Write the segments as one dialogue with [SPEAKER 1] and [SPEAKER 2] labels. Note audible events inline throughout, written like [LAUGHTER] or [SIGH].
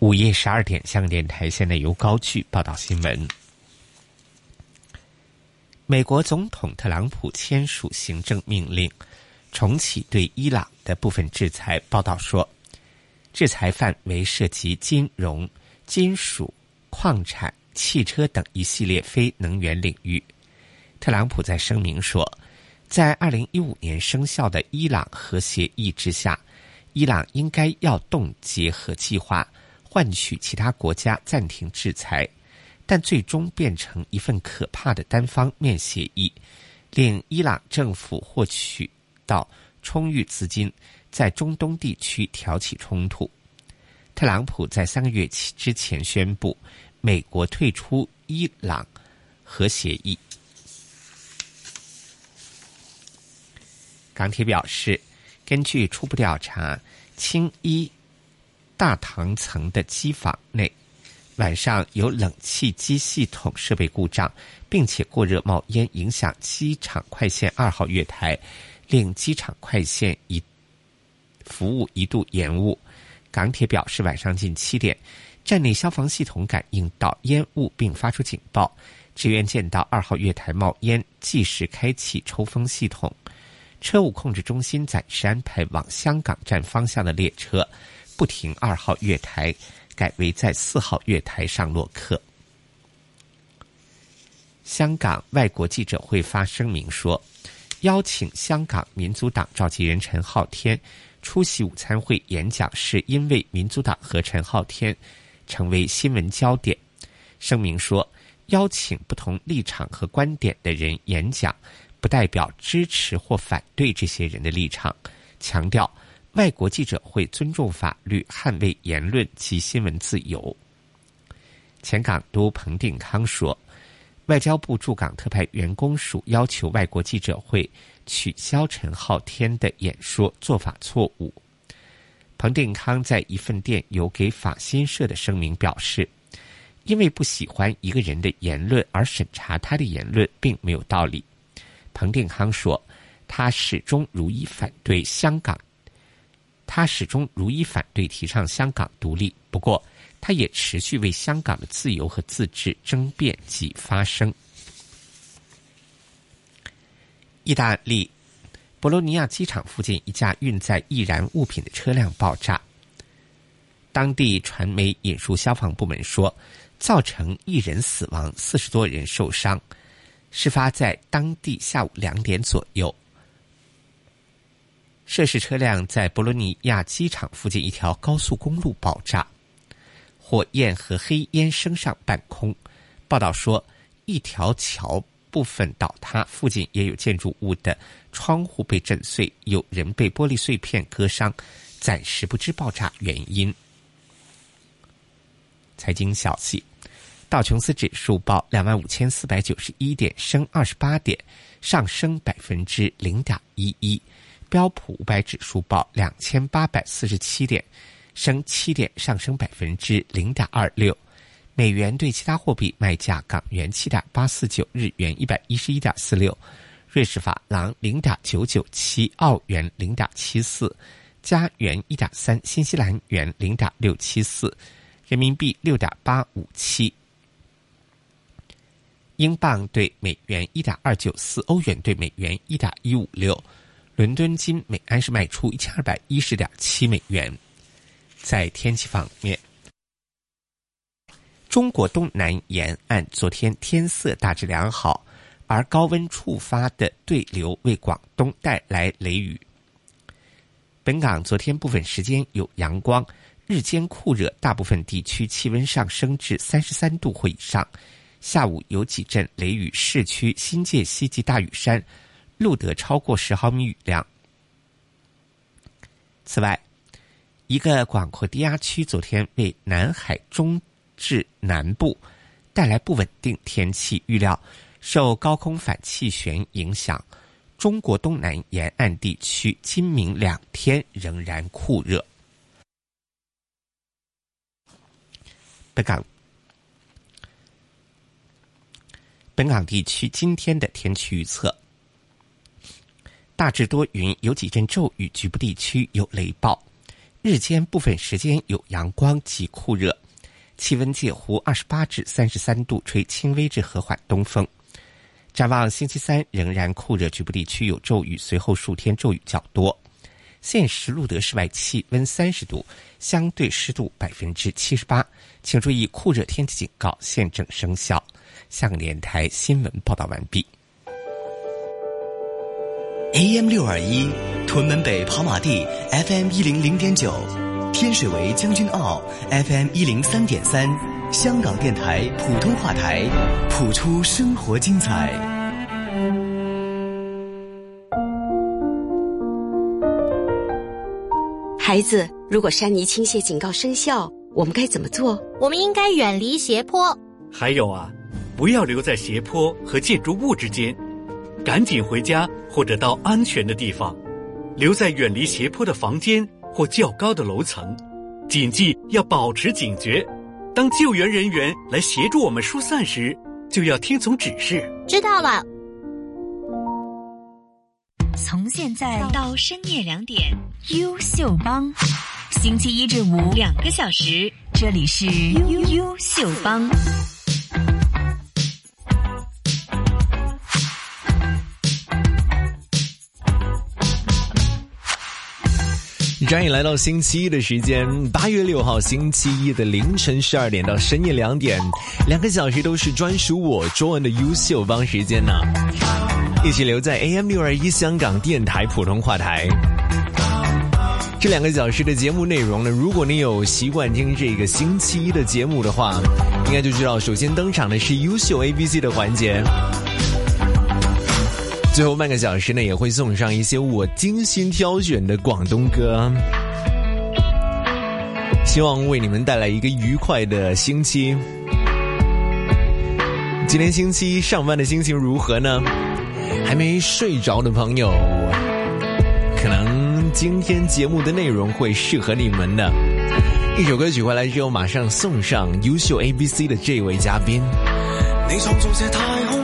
[SPEAKER 1] 午夜十二点，向电台现在由高句报道新闻。美国总统特朗普签署行政命令，重启对伊朗的部分制裁。报道说，制裁范围涉及金融、金属、矿产、汽车等一系列非能源领域。特朗普在声明说，在二零一五年生效的伊朗核协议之下，伊朗应该要冻结核计划。换取其他国家暂停制裁，但最终变成一份可怕的单方面协议，令伊朗政府获取到充裕资金，在中东地区挑起冲突。特朗普在三个月之前宣布，美国退出伊朗核协议。港铁表示，根据初步调查，青衣。大堂层的机房内，晚上有冷气机系统设备故障，并且过热冒烟，影响机场快线二号月台，令机场快线一服务一度延误。港铁表示，晚上近七点，站内消防系统感应到烟雾，并发出警报，职员见到二号月台冒烟，即时开启抽风系统。车务控制中心暂时安排往香港站方向的列车。不停二号月台，改为在四号月台上落客。香港外国记者会发声明说，邀请香港民族党召集人陈浩天出席午餐会演讲，是因为民族党和陈浩天成为新闻焦点。声明说，邀请不同立场和观点的人演讲，不代表支持或反对这些人的立场，强调。外国记者会尊重法律，捍卫言论及新闻自由。前港督彭定康说：“外交部驻港特派员公署要求外国记者会取消陈浩天的演说，做法错误。”彭定康在一份电邮给法新社的声明表示：“因为不喜欢一个人的言论而审查他的言论，并没有道理。”彭定康说：“他始终如一反对香港。”他始终如一反对提倡香港独立，不过他也持续为香港的自由和自治争辩及发声。意大利博洛尼亚机场附近一架运载易燃物品的车辆爆炸，当地传媒引述消防部门说，造成一人死亡，四十多人受伤。事发在当地下午两点左右。涉事车辆在博洛尼亚机场附近一条高速公路爆炸，火焰和黑烟升上半空。报道说，一条桥部分倒塌，附近也有建筑物的窗户被震碎，有人被玻璃碎片割伤，暂时不知爆炸原因。财经消息：道琼斯指数报两万五千四百九十一点，升二十八点，上升百分之零点一一。标普五百指数报两千八百四十七点，升七点，上升百分之零点二六。美元对其他货币卖价：港元七点八四九，日元一百一十一点四六，瑞士法郎零点九九七，澳元零点七四，加元一点三，新西兰元零点六七四，人民币六点八五七，英镑对美元一点二九四，欧元对美元一点一五六。伦敦金每安士卖出一千二百一十点七美元。在天气方面，中国东南沿岸昨天天色大致良好，而高温触发的对流为广东带来雷雨。本港昨天部分时间有阳光，日间酷热，大部分地区气温上升至三十三度或以上。下午有几阵雷雨，市区新界西及大屿山。录得超过十毫米雨量。此外，一个广阔低压区昨天为南海中至南部带来不稳定天气，预料受高空反气旋影响，中国东南沿岸地区今明两天仍然酷热。本港本港地区今天的天气预测。大致多云，有几阵骤雨，局部地区有雷暴。日间部分时间有阳光及酷热，气温介乎二十八至三十三度，吹轻微至和缓东风。展望星期三仍然酷热，局部地区有骤雨，随后数天骤雨较多。现时录得室外气温三十度，相对湿度百分之七十八，请注意酷热天气警告现正生效。香港电台新闻报道完毕。
[SPEAKER 2] AM 六二一，屯门北跑马地 FM 一零零点九，天水围将军澳 FM 一零三点三，香港电台普通话台，谱出生活精彩。
[SPEAKER 3] 孩子，如果山泥倾泻警告生效，我们该怎么做？
[SPEAKER 4] 我们应该远离斜坡。
[SPEAKER 5] 还有啊，不要留在斜坡和建筑物之间。赶紧回家，或者到安全的地方，留在远离斜坡的房间或较高的楼层。谨记要保持警觉，当救援人员来协助我们疏散时，就要听从指示。
[SPEAKER 4] 知道了。
[SPEAKER 6] 从现在到深夜两点，优秀帮，星期一至五两个小时，这里是优优秀帮。
[SPEAKER 7] 转眼来到星期一的时间，八月六号星期一的凌晨十二点到深夜两点，两个小时都是专属我中文的优秀帮时间呢。一起留在 AM 六二一香港电台普通话台。这两个小时的节目内容呢，如果你有习惯听这个星期一的节目的话，应该就知道，首先登场的是优秀 ABC 的环节。最后半个小时呢，也会送上一些我精心挑选的广东歌，希望为你们带来一个愉快的星期。今天星期一上班的心情如何呢？还没睡着的朋友，可能今天节目的内容会适合你们的。一首歌曲回来之后，马上送上优秀 ABC 的这位嘉宾。
[SPEAKER 8] 你创造这太空。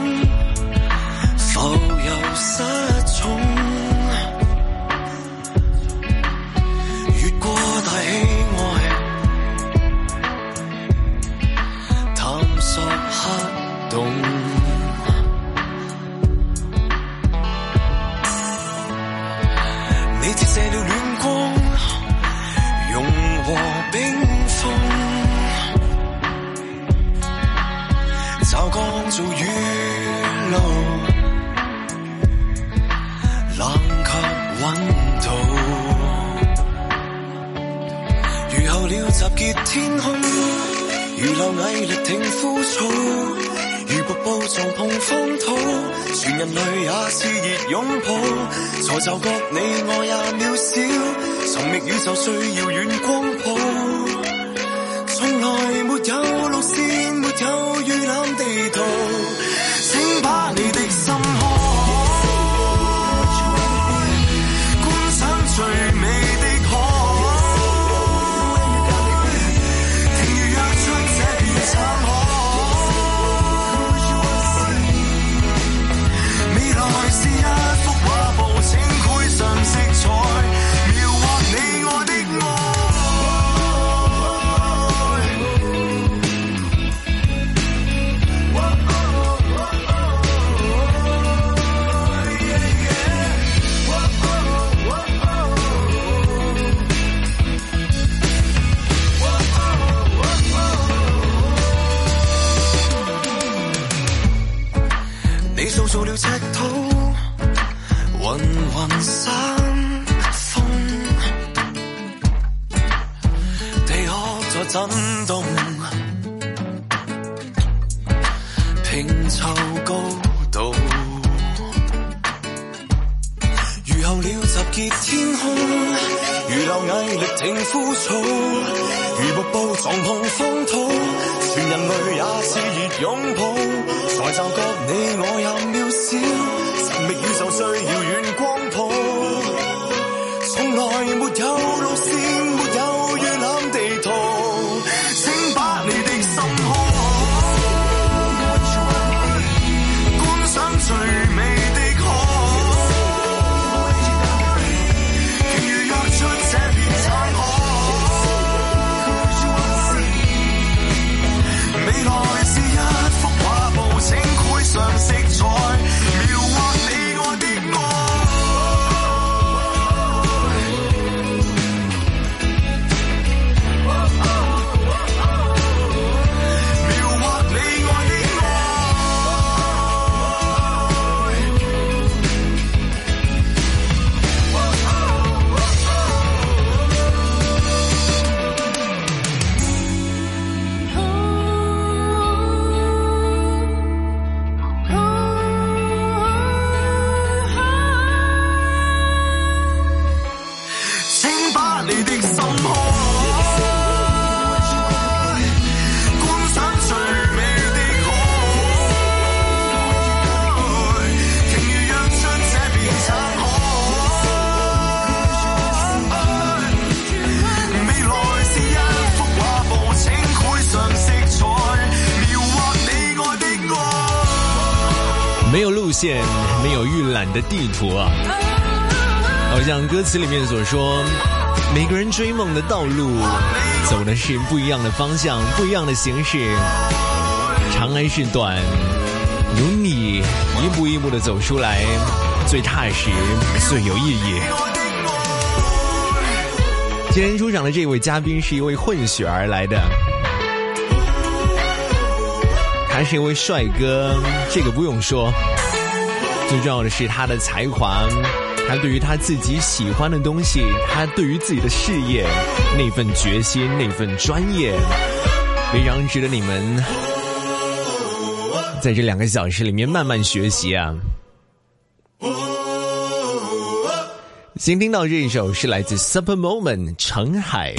[SPEAKER 8] 秋高度。如候了集结天空，如流毅力挺枯草，如瀑布撞碰风土，全人类也炽热拥抱，才骤觉你我也渺小。线，没有预览的
[SPEAKER 7] 地图啊。好像歌词里面所说，每个人追梦的道路，走的是不一样的方向，不一样的形式，长还是短，有你一步一步的走出来，最踏实，最有意义。今天出场的这位嘉宾是一位混血而来的。他是一位帅哥，这个不用说。最重要的是他的才华，他对于他自己喜欢的东西，他对于自己的事业那份决心、那份专业，非常值得你们在这两个小时里面慢慢学习啊。先听到这一首是来自 Super Moment 陈海。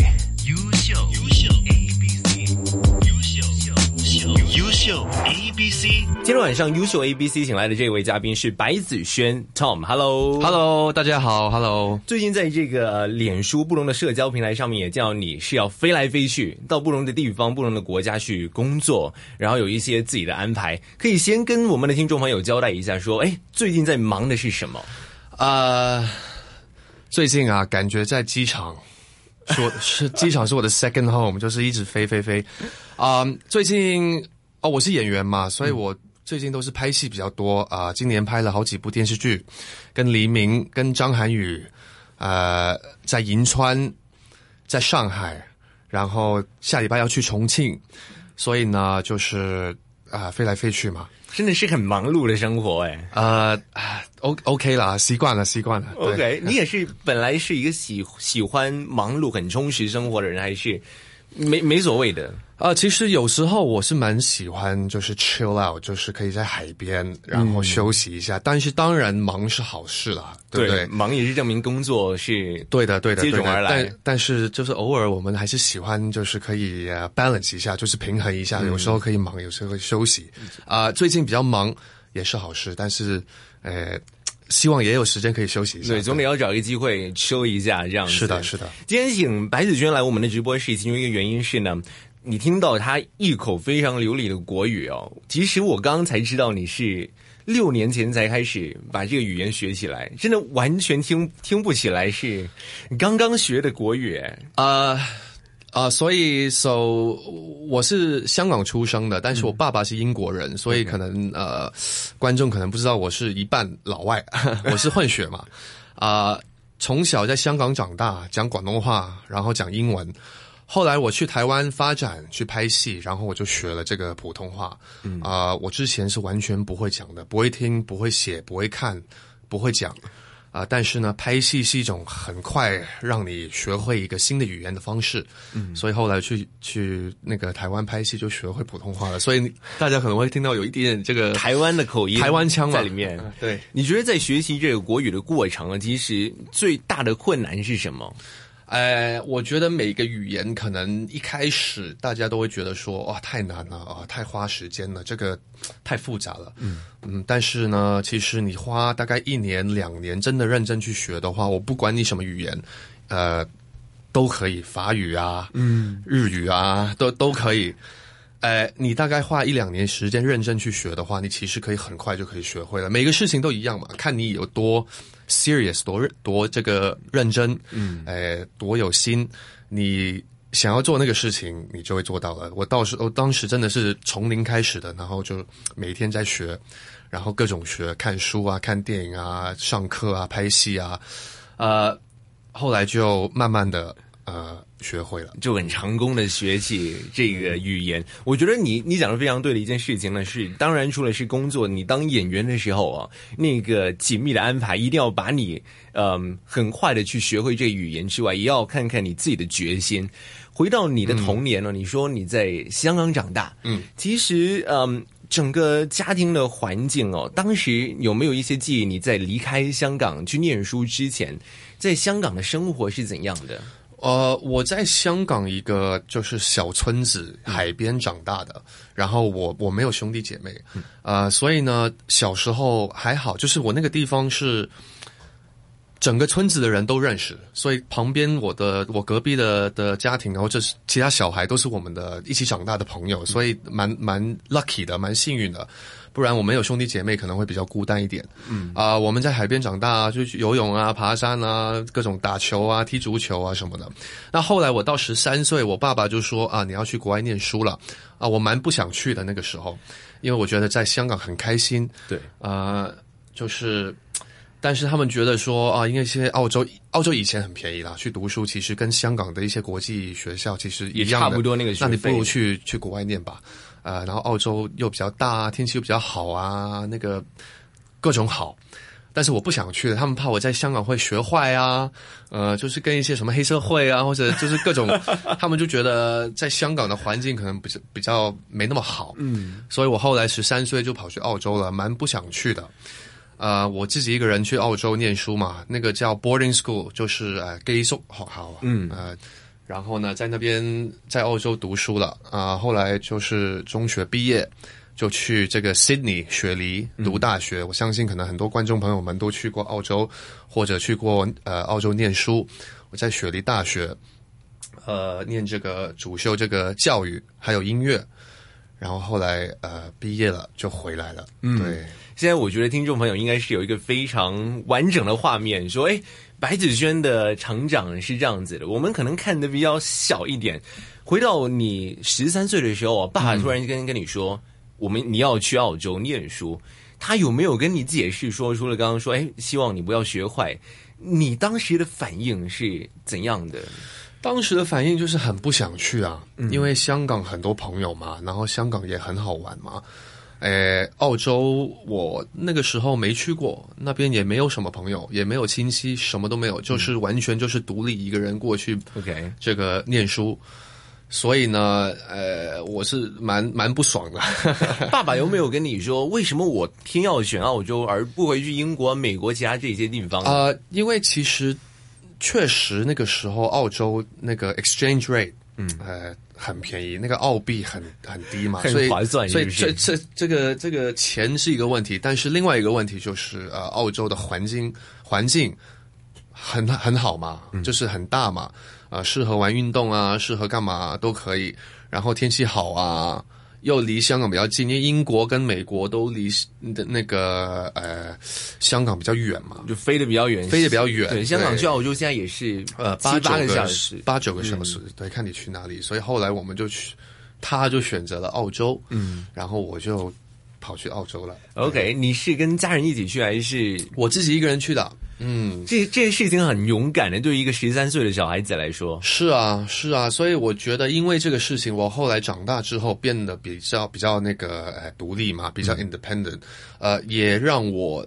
[SPEAKER 7] 今天晚上优秀 A B C 请来的这位嘉宾是白子轩 Tom，Hello，Hello，
[SPEAKER 9] 大家好，Hello。
[SPEAKER 7] 最近在这个脸书不同的社交平台上面也叫你是要飞来飞去到不同的地方、不同的国家去工作，然后有一些自己的安排，可以先跟我们的听众朋友交代一下，说，哎，最近在忙的是什么？
[SPEAKER 9] 啊，最近啊，感觉在机场，说是机场是我的 second home，就是一直飞飞飞，啊，最近。哦，我是演员嘛，所以我最近都是拍戏比较多啊。今年拍了好几部电视剧，跟黎明、跟张涵予，呃，在银川，在上海，然后下礼拜要去重庆，所以呢，就是啊，飞来飞去嘛，
[SPEAKER 7] 真的是很忙碌的生活哎。
[SPEAKER 9] 呃，O OK 啦，习惯了，习惯了。
[SPEAKER 7] OK，你也是本来是一个喜喜欢忙碌、很充实生活的人，还是没没所谓的？
[SPEAKER 9] 啊，其实有时候我是蛮喜欢，就是 chill out，就是可以在海边，然后休息一下。但是当然忙是好事啦，对不对？
[SPEAKER 7] 忙也是证明工作是
[SPEAKER 9] 对的，对的，
[SPEAKER 7] 接踵而来。
[SPEAKER 9] 但但是就是偶尔我们还是喜欢，就是可以 balance 一下，就是平衡一下。有时候可以忙，有时候会休息。啊，最近比较忙也是好事，但是呃，希望也有时间可以休息一下。
[SPEAKER 7] 对，总得要找一个机会休一下，这样
[SPEAKER 9] 是的，是的。
[SPEAKER 7] 今天请白子娟来我们的直播室，其中一个原因是呢。你听到他一口非常流利的国语哦，其实我刚刚才知道你是六年前才开始把这个语言学起来，真的完全听听不起来是刚刚学的国语。
[SPEAKER 9] 啊啊，所以 so 我是香港出生的，但是我爸爸是英国人，所以可能呃观众可能不知道我是一半老外，[LAUGHS] 我是混血嘛。啊，从小在香港长大，讲广东话，然后讲英文。后来我去台湾发展去拍戏，然后我就学了这个普通话。啊，我之前是完全不会讲的，不会听，不会写，不会看，不会讲。啊，但是呢，拍戏是一种很快让你学会一个新的语言的方式。嗯，所以后来去去那个台湾拍戏就学会普通话了。所以大家可能会听到有一点点这个
[SPEAKER 7] 台湾的口音、
[SPEAKER 9] 台湾腔
[SPEAKER 7] 在里面。
[SPEAKER 9] 对，
[SPEAKER 7] 你觉得在学习这个国语的过程啊，其实最大的困难是什么？
[SPEAKER 9] 呃，我觉得每个语言可能一开始大家都会觉得说哇太难了啊，太花时间了，这个太复杂了。嗯嗯，但是呢，其实你花大概一年两年真的认真去学的话，我不管你什么语言，呃，都可以，法语啊，嗯，日语啊，都都可以。呃，你大概花一两年时间认真去学的话，你其实可以很快就可以学会了。每个事情都一样嘛，看你有多。Serious 多多这个认真，嗯，哎，多有心，你想要做那个事情，你就会做到了。我到时我当时真的是从零开始的，然后就每天在学，然后各种学，看书啊，看电影啊，上课啊，拍戏啊，呃，后来就慢慢的呃。学会了，
[SPEAKER 7] 就很成功的学起这个语言。我觉得你你讲的非常对的一件事情呢，是当然除了是工作，你当演员的时候啊，那个紧密的安排，一定要把你嗯很快的去学会这个语言之外，也要看看你自己的决心。回到你的童年呢，你说你在香港长大，嗯，其实嗯整个家庭的环境哦，当时有没有一些记忆？你在离开香港去念书之前，在香港的生活是怎样的？
[SPEAKER 9] 呃，我在香港一个就是小村子海边长大的，然后我我没有兄弟姐妹，呃，所以呢，小时候还好，就是我那个地方是。整个村子的人都认识，所以旁边我的我隔壁的的家庭，然后这是其他小孩都是我们的一起长大的朋友，所以蛮蛮 lucky 的，蛮幸运的。不然我们有兄弟姐妹可能会比较孤单一点。嗯啊、我们在海边长大啊，就去游泳啊、爬山啊、各种打球啊、踢足球啊什么的。那后来我到十三岁，我爸爸就说啊，你要去国外念书了啊，我蛮不想去的那个时候，因为我觉得在香港很开心。
[SPEAKER 7] 对，
[SPEAKER 9] 啊，就是。但是他们觉得说啊，因为一些澳洲澳洲以前很便宜啦，去读书其实跟香港的一些国际学校其实一样的
[SPEAKER 7] 也差不多那个学
[SPEAKER 9] 那你不如去去国外念吧，呃，然后澳洲又比较大啊，天气又比较好啊，那个各种好。但是我不想去，他们怕我在香港会学坏啊，呃，就是跟一些什么黑社会啊，或者就是各种，[LAUGHS] 他们就觉得在香港的环境可能比较比较没那么好，嗯，所以我后来十三岁就跑去澳洲了，蛮不想去的。呃，我自己一个人去澳洲念书嘛，那个叫 boarding school，就是呃寄宿学校，嗯，呃，然后呢，在那边在澳洲读书了啊、后来就是中学毕业，就去这个 Sydney 雪梨读大学。我相信可能很多观众朋友们都去过澳洲，或者去过呃澳洲念书。我在雪梨大学，呃，念这个主修这个教育还有音乐，然后后来呃毕业了就回来了，嗯，对。
[SPEAKER 7] 现在我觉得听众朋友应该是有一个非常完整的画面，说，哎，白子轩的成长是这样子的。我们可能看的比较小一点。回到你十三岁的时候，爸爸突然跟跟你说，我们你要去澳洲念书，他有没有跟你解释说，除了刚刚说，哎，希望你不要学坏，你当时的反应是怎样的？
[SPEAKER 9] 当时的反应就是很不想去啊，因为香港很多朋友嘛，然后香港也很好玩嘛。诶，澳洲我那个时候没去过，那边也没有什么朋友，也没有亲戚，什么都没有，就是完全就是独立一个人过去
[SPEAKER 7] OK
[SPEAKER 9] 这个念书。所以呢，呃，我是蛮蛮不爽的。[LAUGHS]
[SPEAKER 7] 爸爸有没有跟你说，为什么我偏要选澳洲，而不回去英国、美国其他这些地方？
[SPEAKER 9] 呃，因为其实确实那个时候澳洲那个 exchange rate，嗯，呃，很便宜，那个澳币很很低嘛，
[SPEAKER 7] 很
[SPEAKER 9] 所以
[SPEAKER 7] 划算
[SPEAKER 9] 所以这这这个这个钱是一个问题，但是另外一个问题就是呃，澳洲的环境环境很很好嘛，就是很大嘛，呃，适合玩运动啊，适合干嘛都可以，然后天气好啊。又离香港比较近，因为英国跟美国都离的那个呃香港比较远嘛，
[SPEAKER 7] 就飞得比较远，
[SPEAKER 9] 飞得比较远
[SPEAKER 7] 对，香港去澳洲现在也是
[SPEAKER 9] 呃
[SPEAKER 7] 七八个
[SPEAKER 9] 八九个
[SPEAKER 7] 小时，嗯
[SPEAKER 9] 八九个小时，对，看你去哪里。所以后来我们就去，他就选择了澳洲，嗯，然后我就跑去澳洲了。
[SPEAKER 7] OK，你是跟家人一起去，还是？
[SPEAKER 9] 我自己一个人去的，嗯，
[SPEAKER 7] 这这些事情很勇敢的？对于一个十三岁的小孩子来说，
[SPEAKER 9] 是啊，是啊，所以我觉得，因为这个事情，我后来长大之后变得比较比较那个呃独立嘛，比较
[SPEAKER 7] 嗯。
[SPEAKER 9] independent，、呃，也让我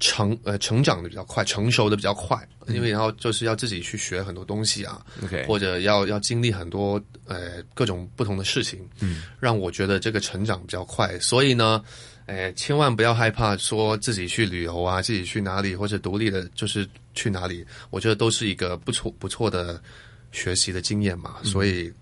[SPEAKER 9] 成呃成长的比较快，成熟的比较快，因为然后就是要自己去学很多东西啊
[SPEAKER 7] OK
[SPEAKER 9] 或者要要经历很多呃各种不同的事情，嗯，让我觉得这个成长比较快，所以呢。哎，千万不要害怕说自己去旅游啊，自己去哪里或者独立的，就是去哪里，我觉得都是一个不错不错的学习的经验嘛。所以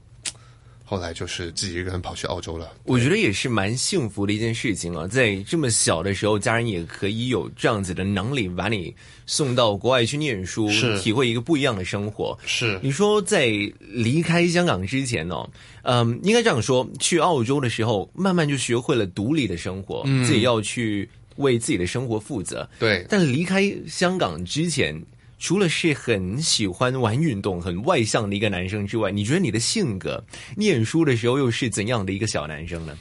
[SPEAKER 9] 后来就是自己一个人跑去澳洲了。
[SPEAKER 7] 我觉得也是蛮幸福的一件事情啊，在这么小的时候，家人也可以有这样子的能力，把你送到国外去念书，
[SPEAKER 9] 是
[SPEAKER 7] 体会一个不一样的生活。
[SPEAKER 9] 是
[SPEAKER 7] 你说在离开香港之前哦，嗯，应该这样说，去澳洲的时候，慢慢就学会了独立的生活，自己要去为自己的生活负责。
[SPEAKER 9] 对，
[SPEAKER 7] 但离开香港之前，除了是很喜欢玩运动、很外向的一个男生之外，你觉得你的性格，念书的时候又是怎样的一个小男生呢？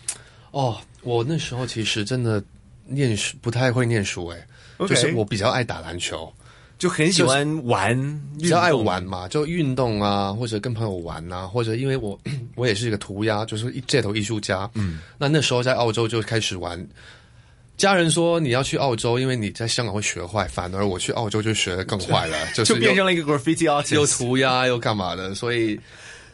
[SPEAKER 9] 哦，我那时候其实真的念书不太会念书，哎。就是我比较爱打篮球，
[SPEAKER 7] 就很喜欢玩，
[SPEAKER 9] 比较爱玩嘛，就运动啊，或者跟朋友玩啊，或者因为我 [CLEARS THROAT] 我也是一个涂鸦，就是一街头艺术家，嗯，那那时候在澳洲就开始玩。家人说你要去澳洲，因为你在香港会学坏，反而我去澳洲就学的更坏了，[LAUGHS] 就是
[SPEAKER 7] 就变成了一个 graffiti artist，
[SPEAKER 9] 又涂鸦又干嘛的，所以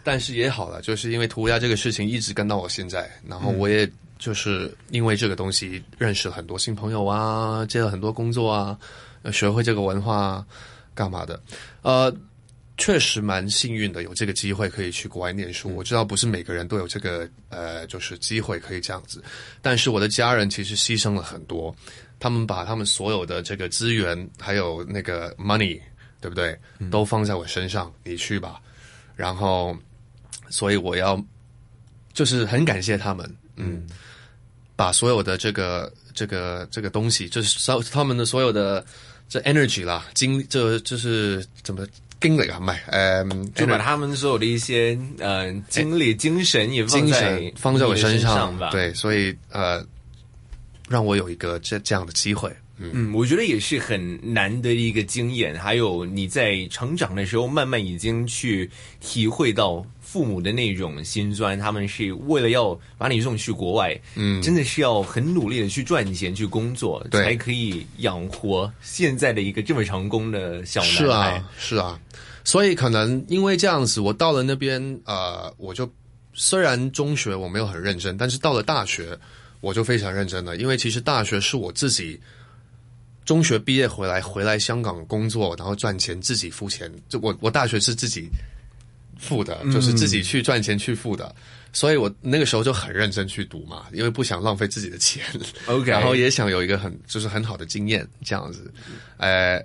[SPEAKER 9] 但是也好了，就是因为涂鸦这个事情一直跟到我现在，然后我也就是因为这个东西认识了很多新朋友啊，接了很多工作啊，呃学会这个文化啊干嘛的，呃。确实蛮幸运的，有这个机会可以去国外念书。我知道不是每个人都有这个呃，就是机会可以这样子，但是我的家人其实牺牲了很多，他们把他们所有的这个资源还有那个 money，对不对？都放在我身上，你去吧。然后，所以我要就是很感谢他们，嗯，把所有的这个这个这个东西，就是所他们的所有的这 energy 啦，经这就是怎么经历啊，唔係誒，
[SPEAKER 7] 就把他们所有的一些呃经历、精神也放
[SPEAKER 9] 精
[SPEAKER 7] 在
[SPEAKER 9] 神放在我身上
[SPEAKER 7] 上吧。
[SPEAKER 9] 对，所以呃，让我有一个这这样的机会，嗯，
[SPEAKER 7] 嗯，我觉得也是很难得的一个经验，还有你在成长的时候，慢慢已经去体会到父母的那种心酸，他们是为了要把你送去国外，
[SPEAKER 9] 嗯
[SPEAKER 7] 真的是要很努力的去赚钱、去工作，才可以养活现在的一个这么成功的小男孩。
[SPEAKER 9] 是啊，是啊，所以可能因为这样子，我到了那边，呃，我就虽然中学我没有很认真，但是到了大学我就非常认真了，因为其实大学是我自己中学毕业回来，回来香港工作，然后赚钱，自己付钱。就我我大学是自己付的，就是自己去赚钱去付的。所以我那个时候就很认真去读嘛，因为不想浪费自己的钱
[SPEAKER 7] OK
[SPEAKER 9] 然后也想有一个很就是很好的经验这样子，呃，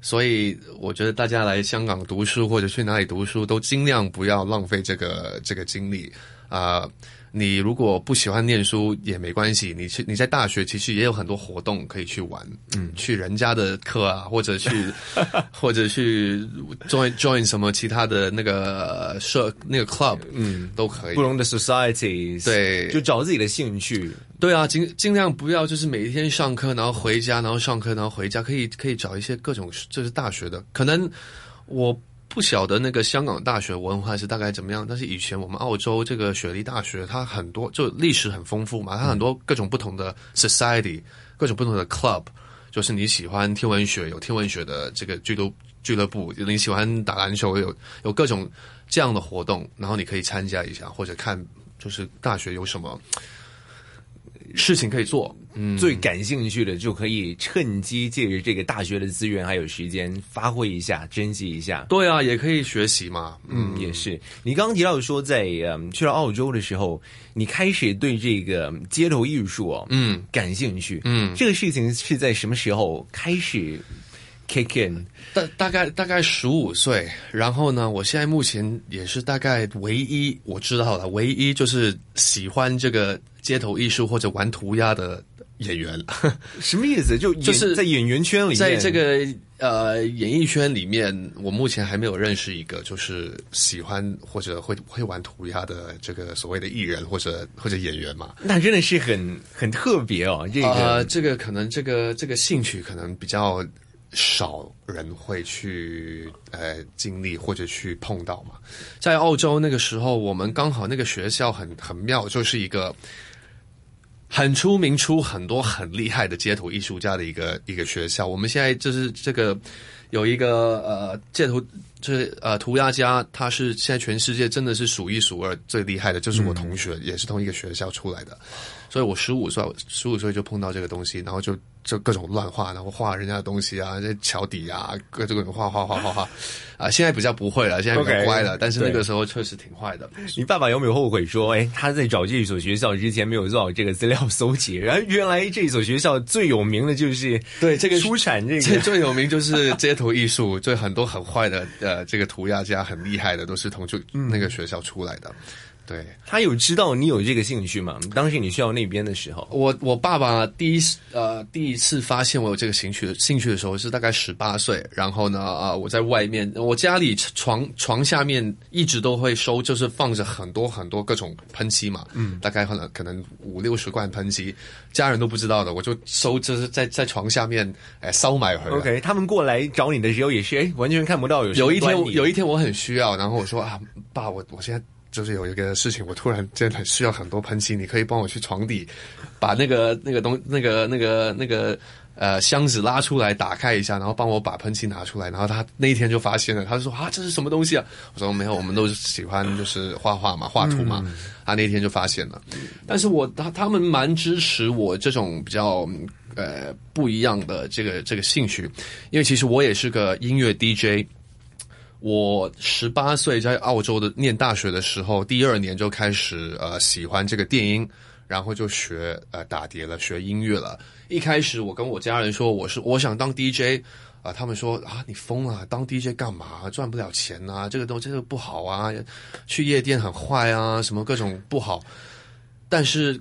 [SPEAKER 9] 所以我觉得大家来香港读书或者去哪里读书，都尽量不要浪费这个这个精力。啊、你如果不喜欢念书也没关系，你去你在大学其实也有很多活动可以去玩，嗯，去人家的课啊，或者去 [LAUGHS] 或者去 join join 什么其他的那个社那个 club，嗯，都可以
[SPEAKER 7] 不。同的 society，
[SPEAKER 9] 对
[SPEAKER 7] 就找自己的兴趣。
[SPEAKER 9] 对啊，尽尽量不要就是每一天上课，然后回家，然后上课，然后回家，可以可以找一些各种就是大学的，可能我不晓得那个香港大学文化是大概怎么样，但是以前我们澳洲这个雪梨大学，它很多就历史很丰富嘛，它很多各种不同的 society，各种不同的 club，就是你喜欢天文学有天文学的这个俱乐俱乐部，你喜欢打篮球有有各种这样的活动，然后你可以参加一下，或者看就是大学有什么事情可以做。嗯，
[SPEAKER 7] 最感兴趣的就可以趁机借着这个大学的资源还有时间发挥一下，珍惜一下。
[SPEAKER 9] 对啊，也可以学习嘛。
[SPEAKER 7] 嗯，也是。你刚刚提到说在，嗯去了澳洲的时候，你开始对这个街头艺术哦，
[SPEAKER 9] 嗯
[SPEAKER 7] 感兴趣。
[SPEAKER 9] 嗯
[SPEAKER 7] 这个事情是在什么时候开始 kick in？
[SPEAKER 9] 大大概大概十五岁，然后呢，我现在目前也是大概唯一我知道的，唯一就是喜欢这个街头艺术或者玩涂鸦的演员，[LAUGHS]
[SPEAKER 7] 什么意思？就
[SPEAKER 9] 就是
[SPEAKER 7] 在演员圈里面，
[SPEAKER 9] 在这个呃演艺圈里面，我目前还没有认识一个就是喜欢或者会会玩涂鸦的这个所谓的艺人或者或者演员嘛。
[SPEAKER 7] 那真的是很很特别哦。这个、
[SPEAKER 9] 呃，这个可能这个这个兴趣可能比较少人会去呃经历或者去碰到嘛。在澳洲那个时候，我们刚好那个学校很很妙，就是一个很出名、出很多很厉害的街头艺术家的一个一个学校。我们现在就是这个有一个呃街头。就是呃，涂鸦家，他是现在全世界真的是数一数二最厉害的，就是我同学，也是同一个学校出来的。所以我十五岁，十五岁就碰到这个东西，然后就就各种乱画，然后画人家的东西啊，这桥底啊，各种画画画画画啊。现在比较不会了，现在比较乖了但是那个时候确实挺坏的。[LAUGHS]
[SPEAKER 7] 你爸爸有没有后悔说，哎，他在找这所学校之前没有做好这个资料搜集？然后原来这所学校最有名的就是
[SPEAKER 9] 对这个
[SPEAKER 7] 出产这
[SPEAKER 9] 最
[SPEAKER 7] 个。
[SPEAKER 9] 最有名就是街头艺术，[LAUGHS] 就很多很坏的呃，这个涂鸦家很厉害的，都是从就那个学校出来的。对，
[SPEAKER 7] 他有知道你有这个兴趣吗？当时你需要那边的时候，
[SPEAKER 9] 我我爸爸第一呃第一次发现我有这个兴趣兴趣的时候是大概十八岁，然后呢啊、呃我在外面，我家里床床下面一直都会收，就是放着很多很多各种喷漆嘛，嗯，大概可能可能五六十罐喷漆，家人都不知道的，我就收就是在在床下面哎烧埋回来。
[SPEAKER 7] OK，他们过来找你的时候也是，哎，完全看不到有
[SPEAKER 9] 有一天有一天我很需要，然后我说啊爸，我我现在。就是有一个事情，我突然间很需要很多喷漆，你可以帮我去床底把那个那个东那个那个那个呃箱子拉出来，打开一下，然后帮我把喷漆拿出来。然后他那一天就发现了，他就说啊，这是什么东西啊？我说没有，我们都是喜欢就是画画嘛，画图嘛。他那天就发现了，但是我他他们蛮支持我这种比较呃不一样的这个这个兴趣，因为其实我也是个音乐 DJ。我十八岁在澳洲的念大学的时候，第二年就开始呃喜欢这个电音，然后就学呃打碟了，学音乐了。一开始我跟我家人说我是我想当 DJ 啊、他们说啊你疯了，当 DJ 干嘛？赚不了钱啊，这个东这个不好啊，去夜店很坏啊，什么各种不好。但是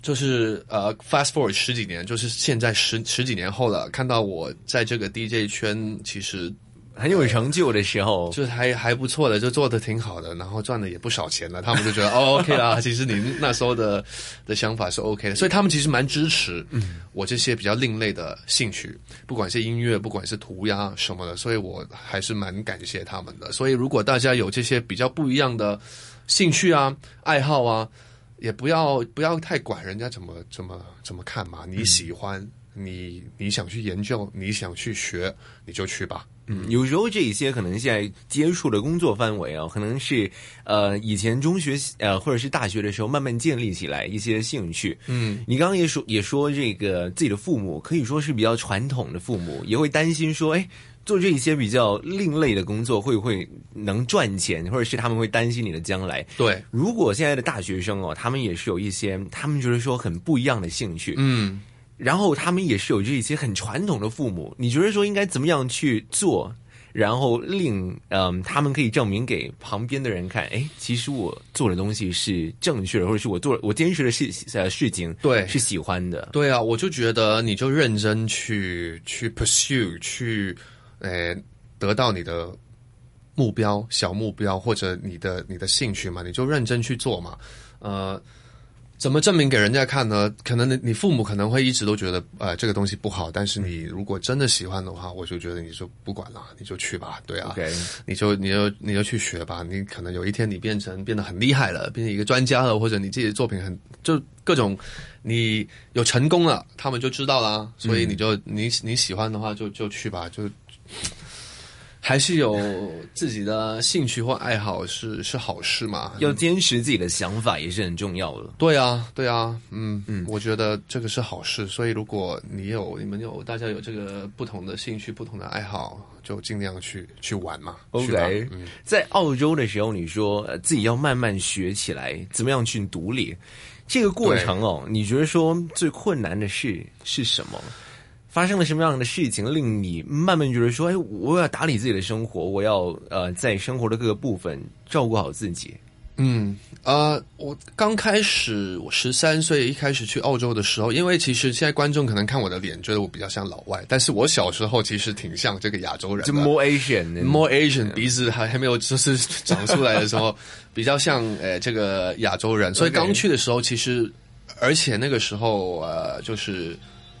[SPEAKER 9] 就是呃，fast forward 十几年，就是现在十十几年后了，看到我在这个 DJ 圈其实
[SPEAKER 7] 很有成就的时候，
[SPEAKER 9] 就是还还不错的，就做的挺好的，然后赚的也不少钱了。他们就觉得 [LAUGHS] 哦，OK 啦，其实你那时候的的想法是 OK 的，所以他们其实蛮支持我这些比较另类的兴趣，不管是音乐，不管是涂鸦什么的，所以我还是蛮感谢他们的。所以如果大家有这些比较不一样的兴趣啊、爱好啊，也不要不要太管人家怎么怎么怎么看嘛，你喜欢。你你想去研究，你想去学，你就去吧。
[SPEAKER 7] 嗯，有时候这一些可能现在接触的工作范围啊，可能是呃以前中学呃或者是大学的时候慢慢建立起来一些兴趣。
[SPEAKER 9] 嗯，
[SPEAKER 7] 你刚刚也说也说这个自己的父母可以说是比较传统的父母，也会担心说，哎，做这一些比较另类的工作会不会能赚钱，或者是他们会担心你的将来。
[SPEAKER 9] 对，
[SPEAKER 7] 如果现在的大学生哦，他们也是有一些他们觉得说很不一样的兴趣。
[SPEAKER 9] 嗯。
[SPEAKER 7] 然后他们也是有这一些很传统的父母，你觉得说应该怎么样去做，然后令嗯他们可以证明给旁边的人看，哎，其实我做的东西是正确的，或者是我做我坚持的事呃事情
[SPEAKER 9] 对
[SPEAKER 7] 是喜欢的。
[SPEAKER 9] 对啊，我就觉得你就认真去去 pursue 去呃得到你的目标小目标或者你的你的兴趣嘛，你就认真去做嘛，呃。怎么证明给人家看呢？可能你你父母可能会一直都觉得呃这个东西不好，但是你如果真的喜欢的话，我就觉得你就不管了，你就去吧，对啊.你就你就你就去学吧，你可能有一天你变成变得很厉害了，变成一个专家了，或者你自己的作品很就各种你有成功了，他们就知道啦，所以你就、嗯、你你喜欢的话就就去吧，就。还是有自己的兴趣或爱好是是好事嘛？
[SPEAKER 7] 要坚持自己的想法也是很重要的。
[SPEAKER 9] 对啊，对啊，嗯嗯，我觉得这个是好事。所以如果你有你们有大家有这个不同的兴趣、不同的爱好，就尽量去去玩嘛。
[SPEAKER 7] OK，、
[SPEAKER 9] 嗯、
[SPEAKER 7] 在澳洲的时候，你说、呃、自己要慢慢学起来，怎么样去独立？这个过程哦，你觉得说最困难的事是什么？发生了什么样的事情，令你慢慢觉得说：“哎，我要打理自己的生活，我要呃，在生活的各个部分照顾好自己。”
[SPEAKER 9] 嗯，呃，我刚开始，我十三岁一开始去澳洲的时候，因为其实现在观众可能看我的脸，觉得我比较像老外，但是我小时候其实挺像这个亚洲人
[SPEAKER 7] 就 more Asian，more
[SPEAKER 9] Asian，鼻子还还没有就是长出来的时候，[LAUGHS] 比较像呃这个亚洲人，所以刚去的时候，其实而且那个时候呃就是。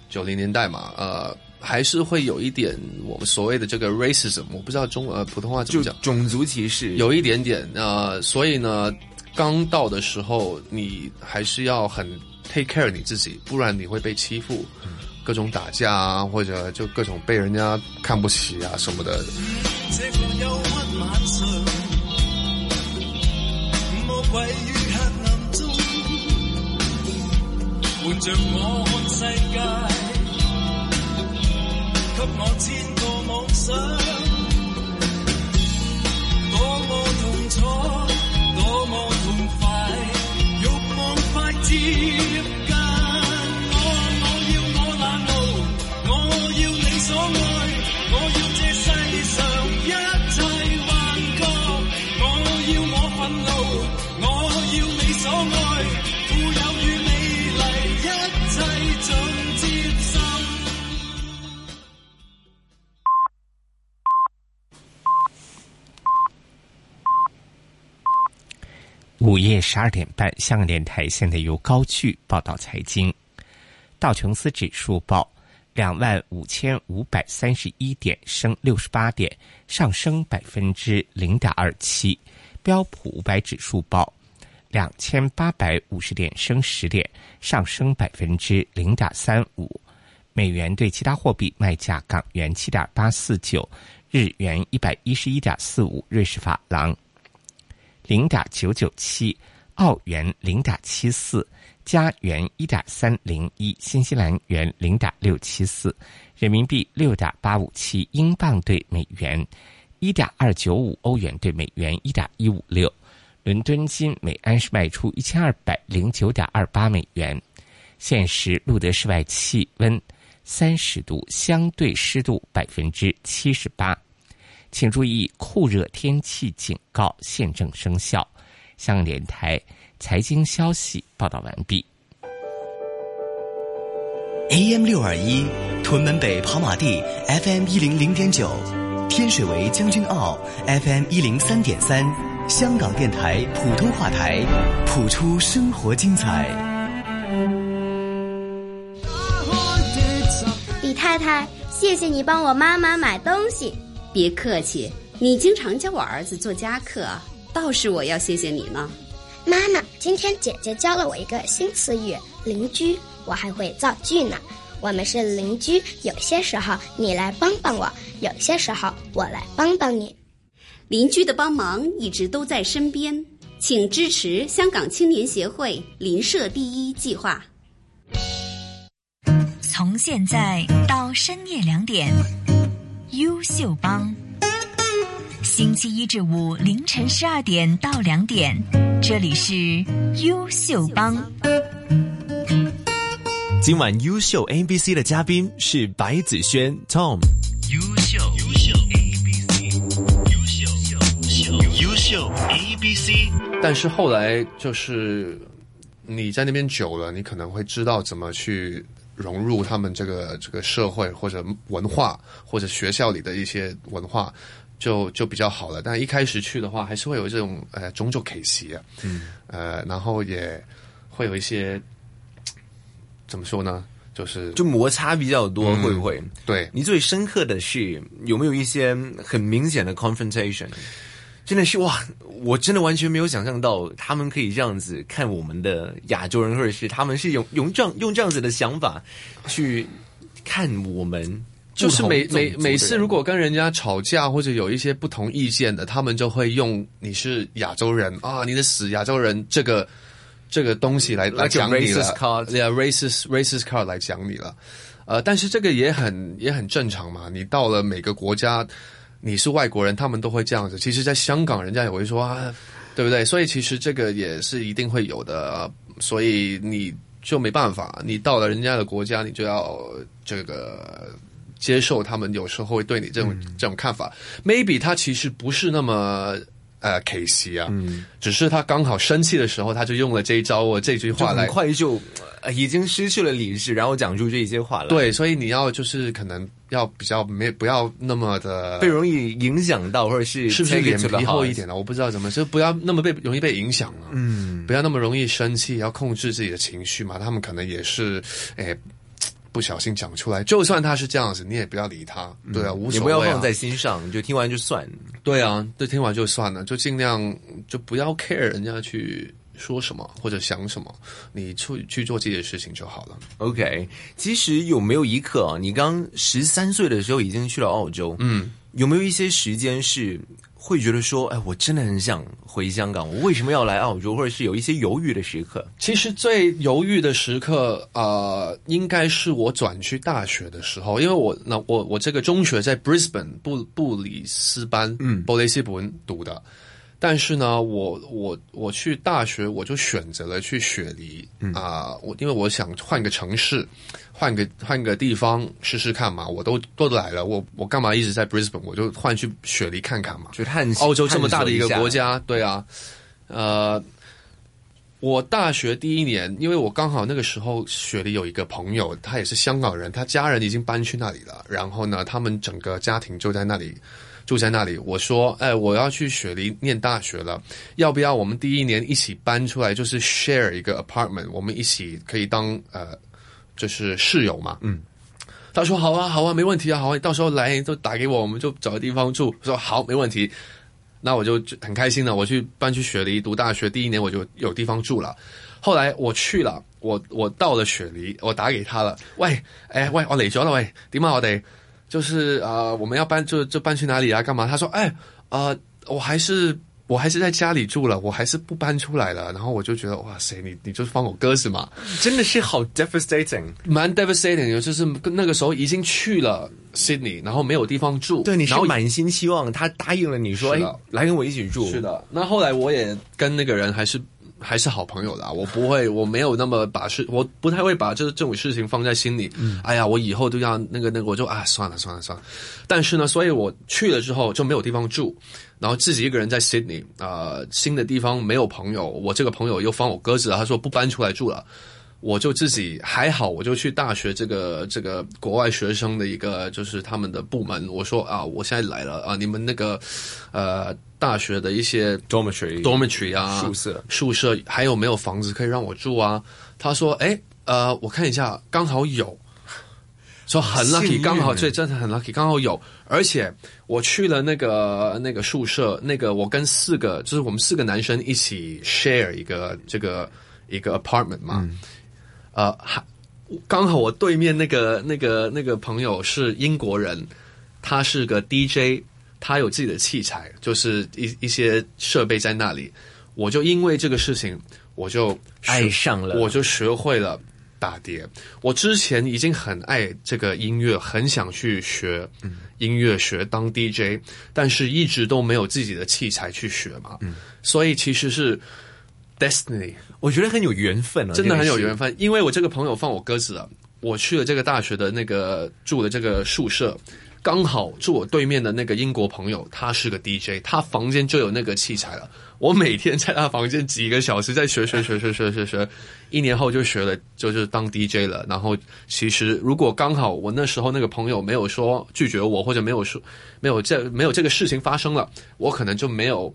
[SPEAKER 9] 九零年代嘛，呃，还是会有一点我们所谓的这个 racism，我不知道中呃普通话怎么讲，
[SPEAKER 7] 种族歧视
[SPEAKER 9] 有一点点，呃，所以呢，刚到的时候你还是要很 take care 你自己，不然你会被欺负，嗯、各种打架啊，或者就各种被人家看不起啊什么的。
[SPEAKER 8] 伴着我看世界，给我千个梦想，多么痛楚，多么痛快，欲望快接近我。我要我冷傲，我要你所爱，
[SPEAKER 1] 午夜十二点半，香港电台现在由高聚报道财经。道琼斯指数报两万五千五百三十一点，升六十八点，上升百分之零点二七。标普五百指数报两千八百五十点，升十点，上升百分之零点三五。美元对其他货币卖价：港元七点八四九，日元一百一十一点四五，瑞士法郎零点九九七，澳元零点七四，加元一点三零一，新西兰元零点六七四，人民币六点八五七，英镑兑美元一点二九五，欧元兑美元一点一五六。伦敦金每安士卖出一千二百零九点二八美元。现时录得室外气温三十度，相对湿度百分之七十八。请注意，酷热天气警告现正生效。香港电台财经消息报道完毕。
[SPEAKER 2] AM 六二一，屯门北跑马地 FM 一零零点九，天水围将军澳 FM 一零三点三，香港电台普通话台，谱出生活精彩。
[SPEAKER 10] 李太太，谢谢你帮我妈妈买东西。
[SPEAKER 3] 别客气，你经常教我儿子做家课，倒是我要谢谢你呢。
[SPEAKER 10] 妈妈，今天姐姐教了我一个新词语“邻居”，我还会造句呢。我们是邻居，有些时候你来帮帮我，有些时候我来帮帮你。
[SPEAKER 3] 邻居的帮忙一直都在身边，请支持香港青年协会“邻舍第一”计划。
[SPEAKER 6] 从现在到深夜两点，优秀帮。星期一至五凌晨十二点到两点，这里是优秀帮。
[SPEAKER 7] 今晚优秀 A B C 的嘉宾是白子轩 Tom。
[SPEAKER 11] 优秀优秀 A B C，优秀优秀优秀 A B C。
[SPEAKER 9] 但是后来就是你在那边久了，你可能会知道怎么去融入他们这个这个社会或者文化或者学校里的一些文化，就就比较好了。但一开始去的话，还是会有这种呃种种 case 啊，
[SPEAKER 7] 嗯，
[SPEAKER 9] 呃，然后也会有一些怎么说呢？就是
[SPEAKER 7] 就摩擦比较多，
[SPEAKER 9] 嗯
[SPEAKER 7] 会不会？
[SPEAKER 9] 对
[SPEAKER 7] 你最深刻的是有没有一些很明显的 confrontation？真的是哇，我真的完全没有想象到他们可以这样子看我们的亚洲人，或者是他们是用用这样用这样子的想法去看我们。
[SPEAKER 9] 就是每每每次如果跟人家吵架或者有一些不同意见的，他们就会用你是亚洲人啊，你的死亚洲人这个这个东西来来讲你了，yeah racist racist card 来讲你了。呃，但是这个也很也很正常嘛。你到了每个国家，你是外国人，他们都会这样子。其实，在香港，人家也会说啊，对不对？所以其实这个也是一定会有的。呃所以你就没办法，你到了人家的国家，你就要这个接受他们有时候会对你这种、这种看法。Maybe 他其实不是那么。呃，K C 啊，
[SPEAKER 7] 嗯，
[SPEAKER 9] 只是他刚好生气的时候，他就用了这一招我这句话来
[SPEAKER 7] 很快就、呃已经失去了理智，然后讲出这些话来，，
[SPEAKER 9] 对，所以你要就是可能要比较没不要那么的
[SPEAKER 7] 被容易影响到，或者是
[SPEAKER 9] 是不是脸皮厚一点呢？我不知道怎么，就不要那么被容易被影响啊，
[SPEAKER 7] 嗯，
[SPEAKER 9] 不要那么容易生气，要控制自己的情绪嘛。他们可能也是，哎。不小心讲出来，就算他是这样子，你也不要理他，对啊，无所谓、啊。
[SPEAKER 7] 不要放在心上，你就听完就算。
[SPEAKER 9] 对啊，就，听完就算了，就尽量就不要 care 人家去说什么或者想什么，你去去做自己的事情就好了。
[SPEAKER 7] OK，其实有没有一刻啊？你刚十三岁的时候已经去了澳洲，
[SPEAKER 9] 嗯，
[SPEAKER 7] 有没有一些时间是会觉得说，哎，我真的很想回香港，我为什么要来澳洲？或者是有一些犹豫的时刻？
[SPEAKER 9] 其实最犹豫的时刻，呃，应该是我转去大学的时候，因为我那我我这个中学在 Brisbane 布布里斯班，
[SPEAKER 7] 嗯
[SPEAKER 9] 布雷斯本读的，但是呢，我我我去大学，我就选择了去雪梨啊、我因为我想换个城市，换个换个地方试试看嘛，我都都来了，我我干嘛一直在 Brisbane，我就换去雪梨看看嘛。
[SPEAKER 7] 就探
[SPEAKER 9] 澳洲这么大的一个国，
[SPEAKER 7] 家，
[SPEAKER 9] 对啊，呃，我大学第一年，因为我刚好那个时候雪梨有一个朋友，他也是香港人，他家人已经搬去那里了，然后呢，他们整个家庭就在那里。住在那里，我说，哎，我要去雪梨念大学了，要不要我们第一年一起搬出来，就是 share 一个 apartment，我们一起可以当呃，就是室友嘛。
[SPEAKER 7] 嗯，
[SPEAKER 9] 他说好啊，好啊，没问题啊，好啊，到时候来就打给我，我们就找个地方住。我说好，没问题。那我就很开心了，我去搬去雪梨读大学，第一年我就有地方住了。后来我去了，我我到了雪梨，我打给他了，喂，誒喂，我嚟咗啦，喂，點啊我哋？就是呃，我们要搬就就搬去哪里啊？干嘛？他说，哎，呃，我还是我还是在家里住了，我还是不搬出来了。然后我就觉得，哇塞，你你就是放我鸽子嘛，
[SPEAKER 7] 真的是好 devastating。
[SPEAKER 9] 蛮 devastating，就是那个时候已经去了 Sydney，然后没有地方住。
[SPEAKER 7] 对，你是满心期望他答应了你说，哎，来跟我一起住。
[SPEAKER 9] 是，的，那后来我也跟那个人还是还是好朋友啦。我不会，我没有那么把事，我不太会把这这种事情放在心里。哎呀，我以后都要那个那个，我就啊算了算了算了。但是呢，所以我去了之后就没有地方住，然后自己一个人在 Sydney，呃，新的地方没有朋友，我这个朋友又放我鸽子了，他说不搬出来住了。我就自己还好，我就去大学这个这个国外学生的一个就是他们的部门，我说啊，我现在来了啊，你们那个呃大学的一些
[SPEAKER 7] dormitory
[SPEAKER 9] dormitory 啊
[SPEAKER 7] 宿舍。
[SPEAKER 9] 宿舍还有没有房子可以让我住啊？他说，哎，呃，我看一下，刚好有。说很 lucky，
[SPEAKER 7] 运。
[SPEAKER 9] 刚好对，真的很 lucky，刚好有，而且我去了那个那个宿舍，那个我跟四个，就是我们四个男生一起 share 一个这个一个 apartment 嘛，呃，还刚好我对面那个那个那个朋友是英国人，他是个 DJ，他有自己的器材，就是一一些设备在那里，我就因为这个事情，我就
[SPEAKER 7] 爱上了
[SPEAKER 9] 我就学会了打碟。我之前已经很爱这个音乐，很想去学音乐，学当 DJ，但是一直都没有自己的器材去学嘛。所以其实是 destiny，
[SPEAKER 7] 我觉得很有缘分啊，
[SPEAKER 9] 真的很有缘
[SPEAKER 7] 分。
[SPEAKER 9] 分。因为我这个朋友放我鸽子了，我去了这个大学的那个住的这个宿舍。刚好住我对面的那个英国朋友，他是个 DJ，他房间就有那个器材了。我每天在他房间几个小时在学学学学学学学，一年后就学了，就是当 DJ 了。然后其实如果刚好我那时候那个朋友没有说拒绝我，或者没有说没有这没有这个事情发生了，我可能就没有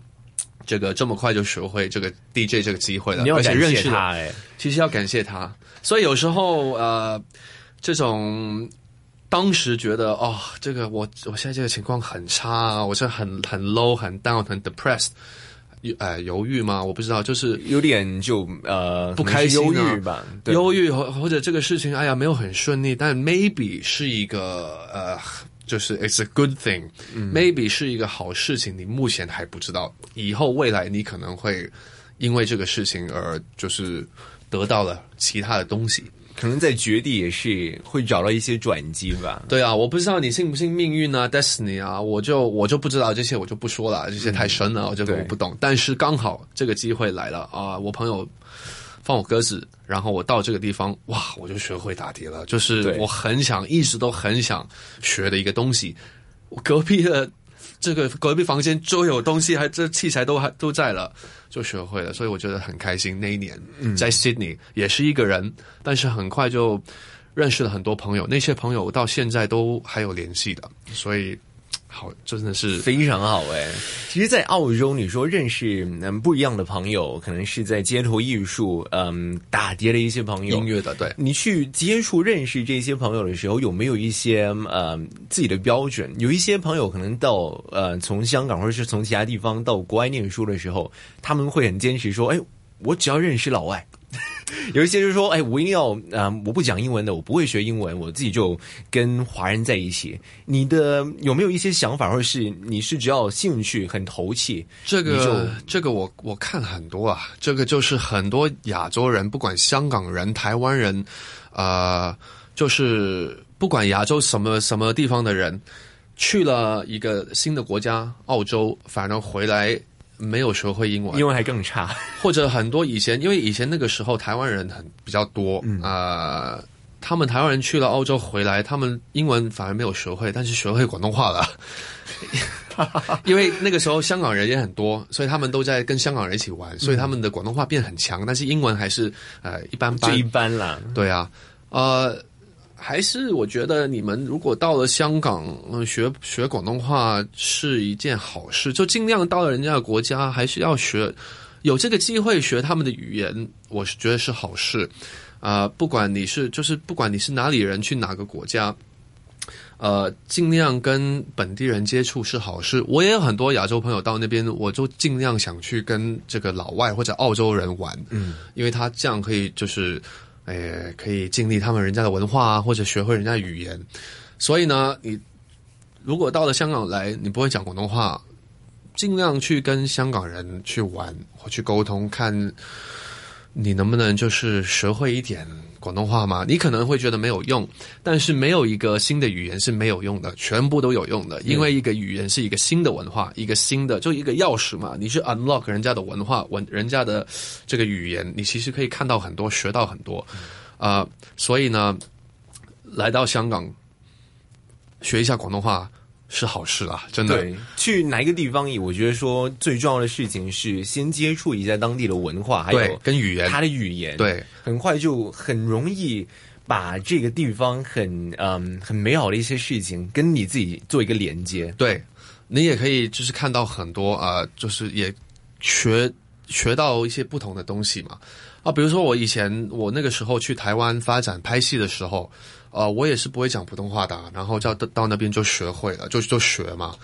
[SPEAKER 9] 这个这么快就学会这个 DJ 这个机会了。
[SPEAKER 7] 你要感谢
[SPEAKER 9] 认识
[SPEAKER 7] 他哎，
[SPEAKER 9] 其实要感谢他。所以有时候呃，这种当时觉得哦，这个我我现在这个情况很差啊，我是很很 low、很 down、很 depressed，呃，犹豫吗？我不知道，就是
[SPEAKER 7] 有点就呃
[SPEAKER 9] 不开心、
[SPEAKER 7] 忧郁吧，对
[SPEAKER 9] 忧郁或或者这个事情，哎呀，没有很顺利，但 maybe 是一个呃。就是 it's a good thing，、maybe 是一个好事情，你目前还不知道，以后未来你可能会因为这个事情而就是得到了其他的东西。
[SPEAKER 7] 可能在绝地也是会找到一些转机吧。
[SPEAKER 9] 对啊，我不知道你信不信命运啊，destiny 啊，我就我就不知道这些，我就不说了，这些太深了，我这个我不懂。但是刚好这个机会来了啊，我朋友放我鸽子，然后我到这个地方，哇，我就学会打碟了，就是我很想，一直都很想学的一个东西。我隔壁的这个隔壁房间就有东西，还这器材都还都在了，就学会了，所以我觉得很开心。那一年、在 Sydney 也是一个人，但是很快就认识了很多朋友，那些朋友到现在都还有联系的，所以好真的是
[SPEAKER 7] 非常好哎。其实，在澳洲，你说认识嗯不一样的朋友，可能是在街头艺术嗯打碟的一些朋友，
[SPEAKER 9] 音乐的，对。
[SPEAKER 7] 你去接触认识这些朋友的时候，有没有一些呃自己的标准？有一些朋友可能到呃从香港或者是从其他地方到国外念书的时候，他们会很坚持说：“哎，我只要认识老外。” [LAUGHS] 有一些就是说：“哎，我一定要啊、呃我不讲英文的，我不会学英文，我自己就跟华人在一起。”你的有没有一些想法，或者是你是只要兴趣很投契？
[SPEAKER 9] 这个这个我我看很多啊，这个就是很多亚洲人，不管香港人、台湾人，呃，就是不管亚洲什么什么地方的人，去了一个新的国家，澳洲，反而回来没有学会英文，
[SPEAKER 7] 英文还更差。
[SPEAKER 9] 或者很多以前，因为以前那个时候台湾人很比较多，呃，他们台湾人去了澳洲回来，他们英文反而没有学会，但是学会广东话了。[LAUGHS] 因为那个时候香港人也很多，所以他们都在跟香港人一起玩，所以他们的广东话变很强，但是英文还是呃一般般。
[SPEAKER 7] 就一般啦。
[SPEAKER 9] 对啊，呃，还是我觉得你们如果到了香港，嗯、学学广东话是一件好事，就尽量到了人家的国家，还是要学，有这个机会学他们的语言，我是觉得是好事。啊、不管你是就是不管你是哪里人，去哪个国家。呃，尽量跟本地人接触是好事。我也有很多亚洲朋友到那边，我就尽量想去跟这个老外或者澳洲人玩，嗯，因为他这样可以就是，哎，可以经历他们人家的文化啊，或者学会人家语言。所以呢，你如果到了香港来，你不会讲广东话，尽量去跟香港人去玩或去沟通，看你能不能就是学会一点广东话嘛？你可能会觉得没有用，但是没有一个新的语言是没有用的，全部都有用的。因为一个语言是一个新的文化，一个新的就一个钥匙嘛。你去 unlock 人家的文化，文人家的这个语言，你其实可以看到很多，学到很多。啊、所以呢，来到香港学一下广东话是好事啦，真的。
[SPEAKER 7] 对，去哪一个地方，我觉得说最重要的事情是先接触一下当地的文化，还有
[SPEAKER 9] 跟语言
[SPEAKER 7] 他的语言，
[SPEAKER 9] 对，
[SPEAKER 7] 很快就很容易把这个地方很嗯很美好的一些事情跟你自己做一个连接。
[SPEAKER 9] 对，你也可以就是看到很多啊、呃就是也学学到一些不同的东西嘛。啊，比如说我以前我那个时候去台湾发展拍戏的时候，呃，我也是不会讲普通话的，然后到到那边就学会了，就就学嘛。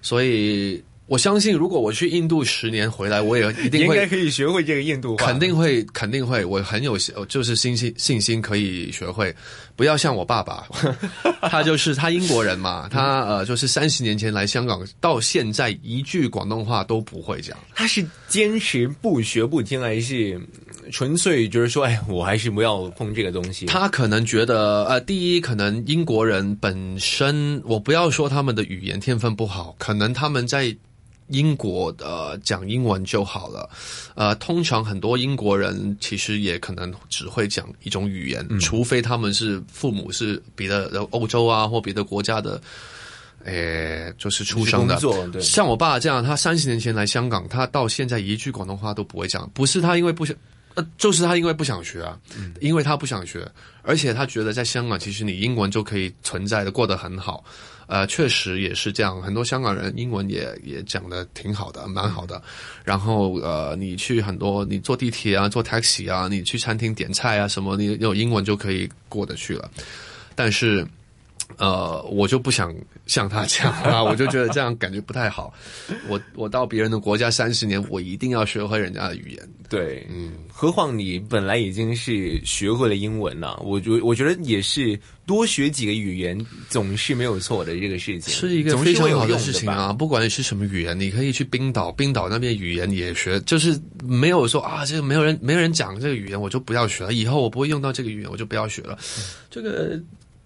[SPEAKER 9] 所以我相信，如果我去印度十年回来，我也一定会 [LAUGHS]
[SPEAKER 7] 应该可以学会这个印度话，
[SPEAKER 9] 肯定会，肯定会，我很有就是信心信心可以学会。不要像我爸爸，[LAUGHS] 他就是他英国人嘛，他呃就是三十年前来香港，到现在一句广东话都不会讲。
[SPEAKER 7] 他是坚持不学不听，还是嗯纯粹就是说，哎，我还是不要碰这个东西？
[SPEAKER 9] 他可能觉得，呃，第一，可能英国人本身，我不要说他们的语言天分不好，可能他们在英国呃讲英文就好了。呃，通常很多英国人其实也可能只会讲一种语言，除非他们是父母是别的呃欧洲啊或别的国家的。诶，就是出生的，像我爸这样，他三十年前来香港，他到现在一句广东话都不会讲，不是他因为不想，呃，就是他因为不想学啊，因为他不想学，而且他觉得在香港其实你英文就可以存在的过得很好，呃，确实也是这样，很多香港人英文也也讲的挺好的，蛮好的。然后呃，你去很多你坐地铁啊，坐 taxi 啊，你去餐厅点菜啊什么，你有英文就可以过得去了。但是呃，我就不想像他这样 [LAUGHS] 啊，我就觉得这样感觉不太好。我我到别人的国家三十年，我一定要学会人家的语言。
[SPEAKER 7] 对，嗯，何况你本来已经是学会了英文了，我觉我觉得也是多学几个语言总是没有错的这个事情，
[SPEAKER 9] 是一个非常好
[SPEAKER 7] 会有用吧
[SPEAKER 9] 事情啊！不管是什么语言，你可以去冰岛，冰岛那边语言也学，就是没有说啊，这个没有人没有人讲这个语言，我就不要学了，以后我不会用到这个语言，我就不要学了。这个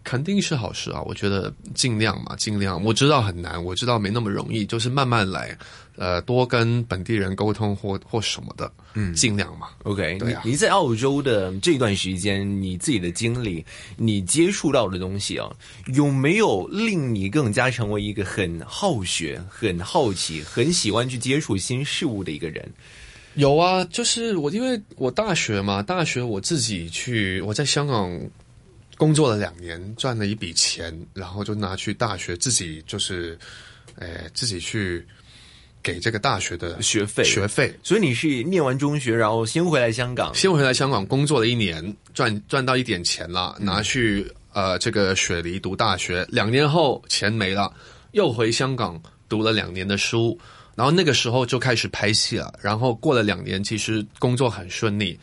[SPEAKER 9] 肯定是好事啊！我觉得尽量嘛，尽量。我知道很难，我知道没那么容易，就是慢慢来，呃，多跟本地人沟通或或什么的，嗯，尽量嘛。
[SPEAKER 7] OK，
[SPEAKER 9] 对啊
[SPEAKER 7] 你你在澳洲的这段时间，你自己的经历，你接触到的东西啊，有没有令你更加成为一个很好学、很好奇、很喜欢去接触新事物的一个人？
[SPEAKER 9] 有啊，就是我，因为我大学嘛，大学我自己去，我在香港工作了两年，赚了一笔钱，然后就拿去大学自己就是，呃，自己去给这个大学的
[SPEAKER 7] 学费
[SPEAKER 9] 学费。
[SPEAKER 7] 所以你是念完中学，然后先回来香港，
[SPEAKER 9] 先回来香港工作了一年，赚赚到一点钱了，拿去呃这个雪梨读大学。两年后钱没了，又回香港读了两年的书，然后那个时候就开始拍戏了。然后过了两年，其实工作很顺利。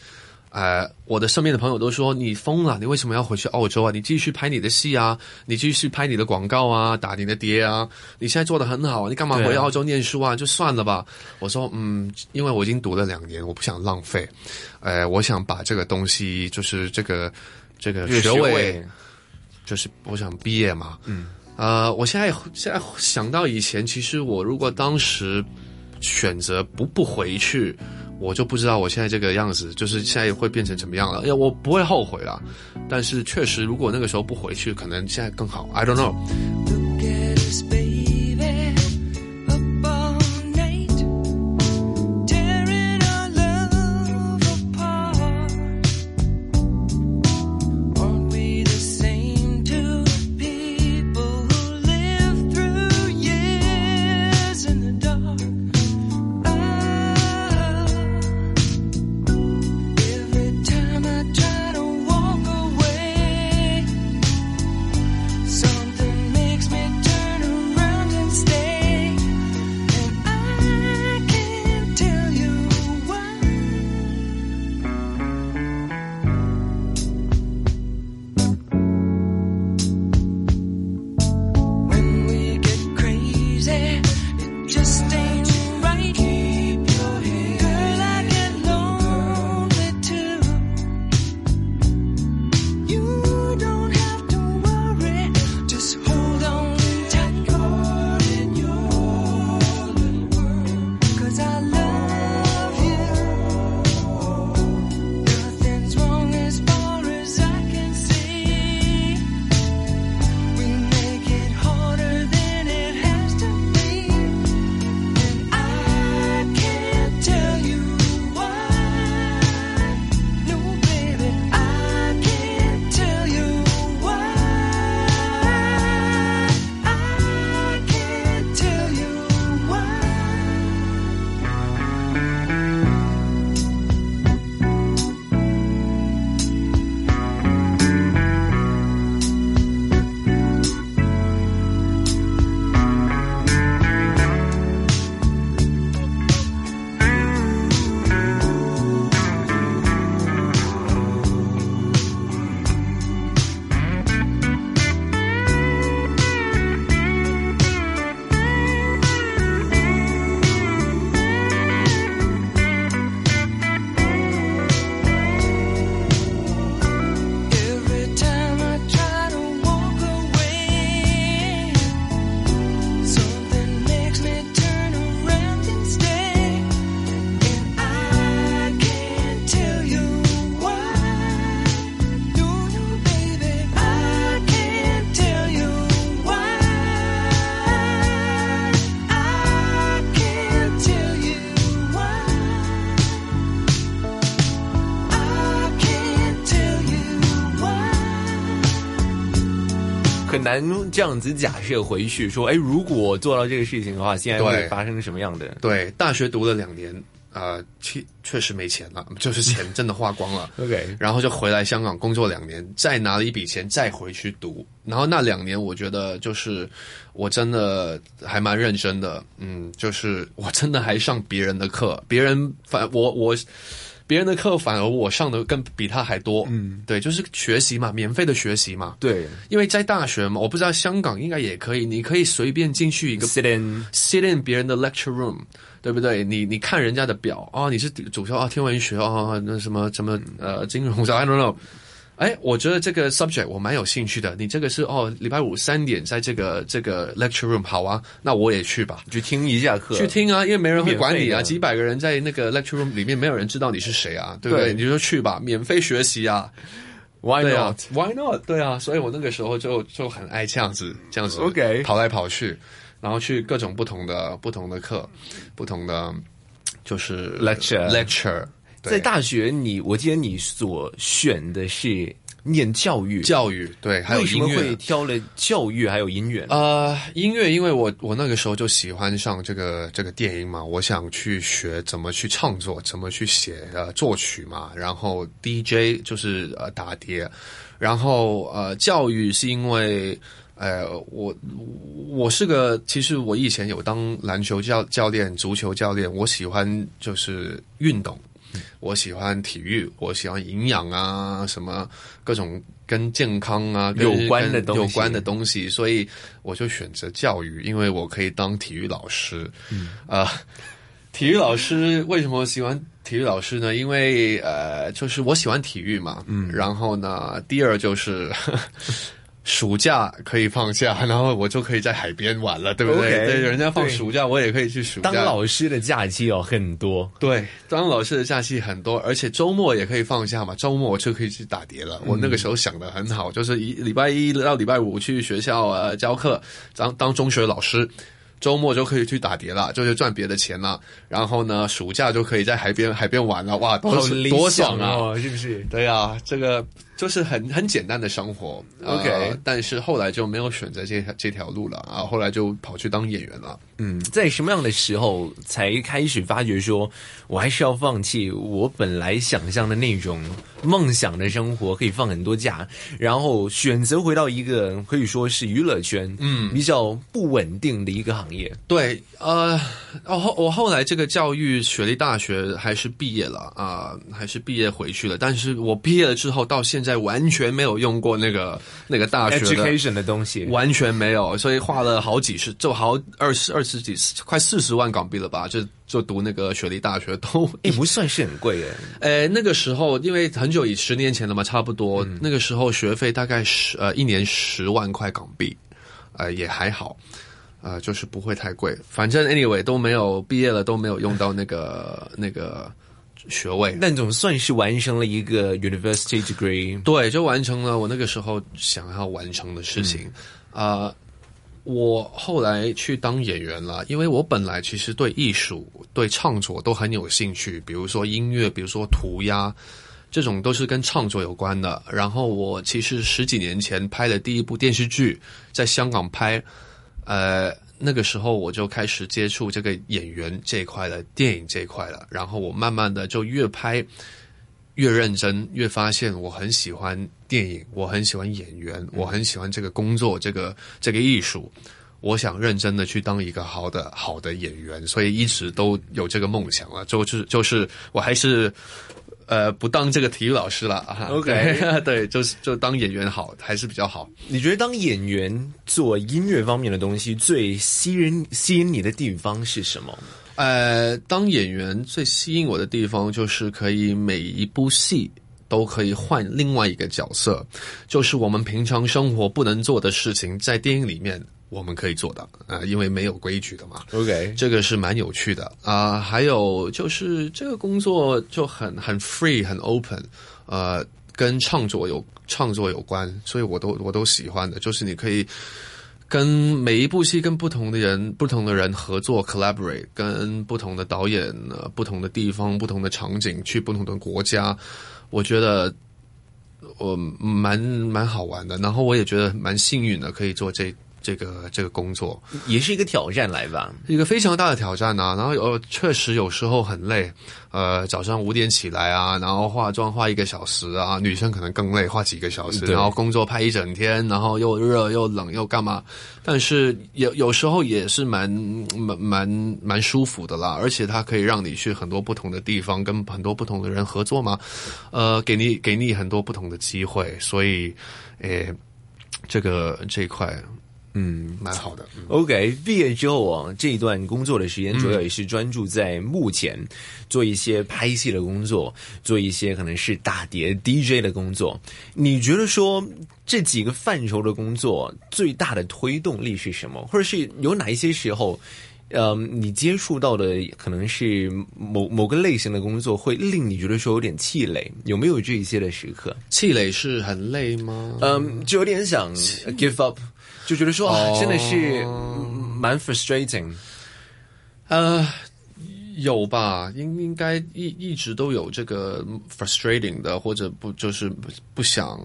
[SPEAKER 9] 呃，我的身边的朋友都说你疯了，你为什么要回去澳洲啊？你继续拍你的戏啊，你继续拍你的广告啊，打你的碟啊，你现在做的很好，你干嘛回澳洲念书啊？就算了吧。我说，嗯，因为我已经读了两年，我不想浪费。呃，我想把这个东西，就是这个这个学位，
[SPEAKER 7] 学位
[SPEAKER 9] 就是我想毕业嘛。嗯。呃，我现在现在想到以前，其实我如果当时选择不不回去，我就不知道我现在这个样子，就是现在会变成怎么样了。哎我不会后悔了，但是确实，如果那个时候不回去，可能现在更好。I don't know。
[SPEAKER 7] 难这样子假设回去说，哎，如果做到这个事情的话，现在会发生什么样的？
[SPEAKER 9] 对，大学读了两年，呃，确确实没钱了，就是钱真的花光了。[LAUGHS]
[SPEAKER 7] OK
[SPEAKER 9] 然后就回来香港工作两年，再拿了一笔钱再回去读。然后那两年，我觉得就是我真的还蛮认真的，嗯，就是我真的还上别人的课，别人反我我。别人的课反而我上的更比他还多，嗯，对，就是学习嘛，免费的学习嘛，
[SPEAKER 7] 对。
[SPEAKER 9] 因为在大学嘛，我不知道香港应该也可以，你可以随便进去一个
[SPEAKER 7] sit in
[SPEAKER 9] sit in 别人的 lecture room，对不对？你你看人家的表哦，你是主修啊天文学哦，那什么什么呃金融，I don't know。哎，我觉得这个 subject 我蛮有兴趣的。你这个是哦，礼拜五三点在这个这个 lecture room 好啊，那我也去吧。
[SPEAKER 7] 去听一下课，
[SPEAKER 9] 去听啊，因为没人会管你啊，几百个人在那个 lecture room 里面，没有人知道你是谁啊，对不对？
[SPEAKER 7] 对
[SPEAKER 9] 你就去吧，免费学习啊。
[SPEAKER 7] ，Why
[SPEAKER 9] not？，Why
[SPEAKER 7] not？
[SPEAKER 9] 对啊，所以我那个时候就就很爱这样子，这样子
[SPEAKER 7] OK
[SPEAKER 9] 跑来跑去，然后去各种不同的不同的课，不同的就是
[SPEAKER 7] Lecture
[SPEAKER 9] lecture，对
[SPEAKER 7] 在大学你，我记得你所选的是念教育，
[SPEAKER 9] 教育对，还有
[SPEAKER 7] 为什么
[SPEAKER 9] 音乐
[SPEAKER 7] 会挑了教育还有音乐呢？
[SPEAKER 9] 呃，音乐，因为我我那个时候就喜欢上这个这个电音嘛，我想去学怎么去创作，怎么去写呃作曲嘛，然后 DJ 就是呃打碟，然后呃教育是因为。呃，我我是个，其实我以前有当篮球教教练、足球教练，我喜欢就是运动，我喜欢体育，我喜欢营养啊，什么各种跟健康啊
[SPEAKER 7] 有关的东西
[SPEAKER 9] 有关的东西，所以我就选择教育，因为我可以当体育老师。嗯，呃，体育老师为什么喜欢体育老师呢？因为呃，就是我喜欢体育嘛。嗯，然后呢，第二就是。暑假可以放假，然后我就可以在海边玩了，对不对人家放暑假，我也可以去暑假。
[SPEAKER 7] 当老师的假期哦很多，
[SPEAKER 9] 对，当老师的假期很多，而且周末也可以放假嘛。周末我就可以去打碟了。我那个时候想的很好，就是一礼拜一到礼拜五去学校呃教课，当当中学老师。周末就可以去打碟了，就是赚别的钱了。然后呢，暑假就可以在海边海边玩了，哇，多多爽啊！
[SPEAKER 7] 哦，是不是？
[SPEAKER 9] 对啊，这个就是很很简单的生活。
[SPEAKER 7] OK
[SPEAKER 9] 呃但是后来就没有选择这条这条路了啊，后来就跑去当演员了。
[SPEAKER 7] 嗯，在什么样的时候才开始发觉说，我还是要放弃我本来想象的那种梦想的生活，可以放很多假，然后选择回到一个可以说是娱乐圈，嗯，比较不稳定的一个行业。
[SPEAKER 9] 对，呃，哦后我后来这个教育学历大学还是毕业了啊、还是毕业回去了。但是我毕业了之后，到现在完全没有用过那个那个大学的
[SPEAKER 7] education 的东西，
[SPEAKER 9] 完全没有，所以花了好几十，就好二十二十几，快四十万港币了吧？就就读那个雪梨大学都 [LAUGHS]
[SPEAKER 7] 也不算是很贵的。
[SPEAKER 9] 呃，那个时候因为很久以十年前了嘛，差不多、那个时候学费大概十呃一年十万块港币，呃也还好，呃就是不会太贵。反正 anyway 都没有毕业了都没有用到那个那个学位，
[SPEAKER 7] 那总算是完成了一个 university degree。
[SPEAKER 9] 对，就完成了我那个时候想要完成的事情。啊、我后来去当演员了，因为我本来其实对艺术、对创作都很有兴趣，比如说音乐，比如说涂鸦，这种都是跟创作有关的。然后我其实十几年前拍的第一部电视剧，在香港拍，呃，那个时候我就开始接触这个演员这一块了，电影这一块了。然后我慢慢的就越拍越认真，越发现我很喜欢电影，我很喜欢演员，我很喜欢这个工作，这个这个艺术。我想认真的去当一个好的好的演员，所以一直都有这个梦想了。就是就是我还是呃不当这个体育老师了啊。
[SPEAKER 7] OK
[SPEAKER 9] 对 [LAUGHS] 对，就是就当演员好，还是比较好。
[SPEAKER 7] 你觉得当演员做音乐方面的东西，最吸引吸引你的地方是什么？
[SPEAKER 9] 呃，当演员最吸引我的地方就是可以每一部戏都可以换另外一个角色，就是我们平常生活不能做的事情，在电影里面我们可以做到啊、呃因为没有规矩的嘛。
[SPEAKER 7] OK，
[SPEAKER 9] 这个是蛮有趣的。啊、还有就是这个工作就很很 free 很 open，呃，跟创作有创作有关，所以我都我都喜欢的，就是你可以跟每一部戏跟不同的人不同的人合作 collaborate，跟不同的导演呃不同的地方不同的场景去不同的国家，我觉得我蛮蛮好玩的，然后我也觉得蛮幸运的，可以做这这个这个工作，
[SPEAKER 7] 也是一个挑战来吧，
[SPEAKER 9] 一个非常大的挑战呐、然后呃确实有时候很累，呃，早上五点起来啊，然后化妆化一个小时啊，女生可能更累，化几个小时，然后工作拍一整天，然后又热又冷又干嘛？但是有有时候也是蛮蛮蛮蛮舒服的啦，而且它可以让你去很多不同的地方，跟很多不同的人合作嘛，呃，给你给你很多不同的机会，所以，诶，这个这一块。
[SPEAKER 7] 嗯，
[SPEAKER 9] 蛮好的。
[SPEAKER 7] OK，毕业之后啊，这一段工作的时间主要也是专注在目前、做一些拍戏的工作，做一些可能是打碟 DJ 的工作。你觉得说这几个范畴的工作最大的推动力是什么？或者是有哪一些时候？呃，你接触到的可能是某某个类型的工作，会令你觉得说有点气馁，有没有这一些的时刻？
[SPEAKER 9] 气馁是很累吗？
[SPEAKER 7] 嗯，就有点想 give up，就觉得说、真的是嗯蛮 frustrating。
[SPEAKER 9] 呃，有吧，应应该一一直都有这个 frustrating 的，或者不就是不不想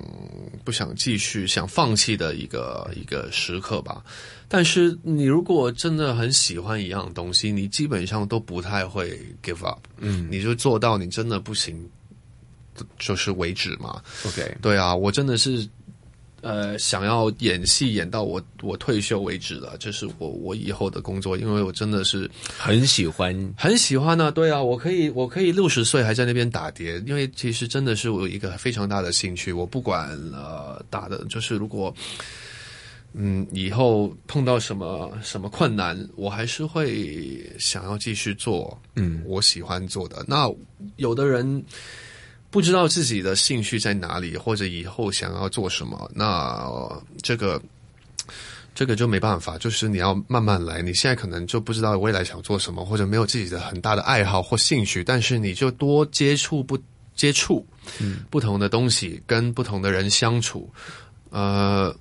[SPEAKER 9] 不想继续想放弃的一个一个时刻吧。但是你如果真的很喜欢一样东西，你基本上都不太会 give up，
[SPEAKER 7] 嗯，
[SPEAKER 9] 你就做到你真的不行，就是为止嘛。
[SPEAKER 7] OK，
[SPEAKER 9] 对啊，我真的是呃想要演戏演到我我退休为止了，这是我我以后的工作，因为我真的是 [LAUGHS]
[SPEAKER 7] 很喜欢，
[SPEAKER 9] 很喜欢呢、对啊，我可以我可以六十岁还在那边打碟，因为其实真的是我有一个非常大的兴趣，我不管呃打的，就是如果。嗯，以后碰到什么什么困难，我还是会想要继续做，
[SPEAKER 7] 嗯，
[SPEAKER 9] 我喜欢做的。那有的人不知道自己的兴趣在哪里，或者以后想要做什么，那、呃这个这个就没办法，就是你要慢慢来。你现在可能就不知道未来想做什么，或者没有自己的很大的爱好或兴趣，但是你就多接触不接触，
[SPEAKER 7] 嗯，
[SPEAKER 9] 不同的东西，跟不同的人相处，呃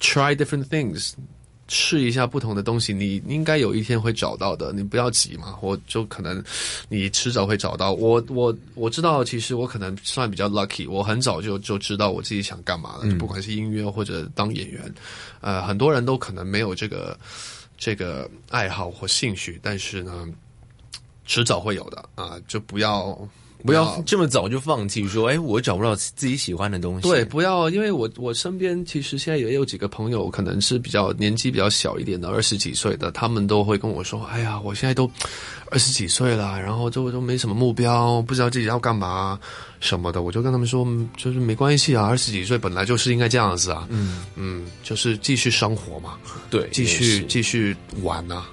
[SPEAKER 9] ，try different things。试一下不同的东西，你应该有一天会找到的。你不要急嘛，我就可能你迟早会找到。我我我知道，其实我可能算比较 lucky，我很早就就知道我自己想干嘛了，
[SPEAKER 7] 嗯
[SPEAKER 9] 不管是音乐或者当演员。呃，很多人都可能没有这个这个爱好或兴趣，但是呢，迟早会有的啊、就不要
[SPEAKER 7] 不要这么早就放弃，说哎，我找不到自己喜欢的东西。
[SPEAKER 9] 对，不要，因为我我身边其实现在也有几个朋友，可能是比较年纪比较小一点的，二十几岁的，他们都会跟我说：“哎呀，我现在都二十几岁了，然后就都没什么目标，不知道自己要干嘛什么的。”我就跟他们说，嗯就是没关系啊，二十几岁本来就是应该这样子啊，
[SPEAKER 7] 嗯
[SPEAKER 9] 嗯，就是继续生活嘛，
[SPEAKER 7] 对，
[SPEAKER 9] 继续继续玩呐、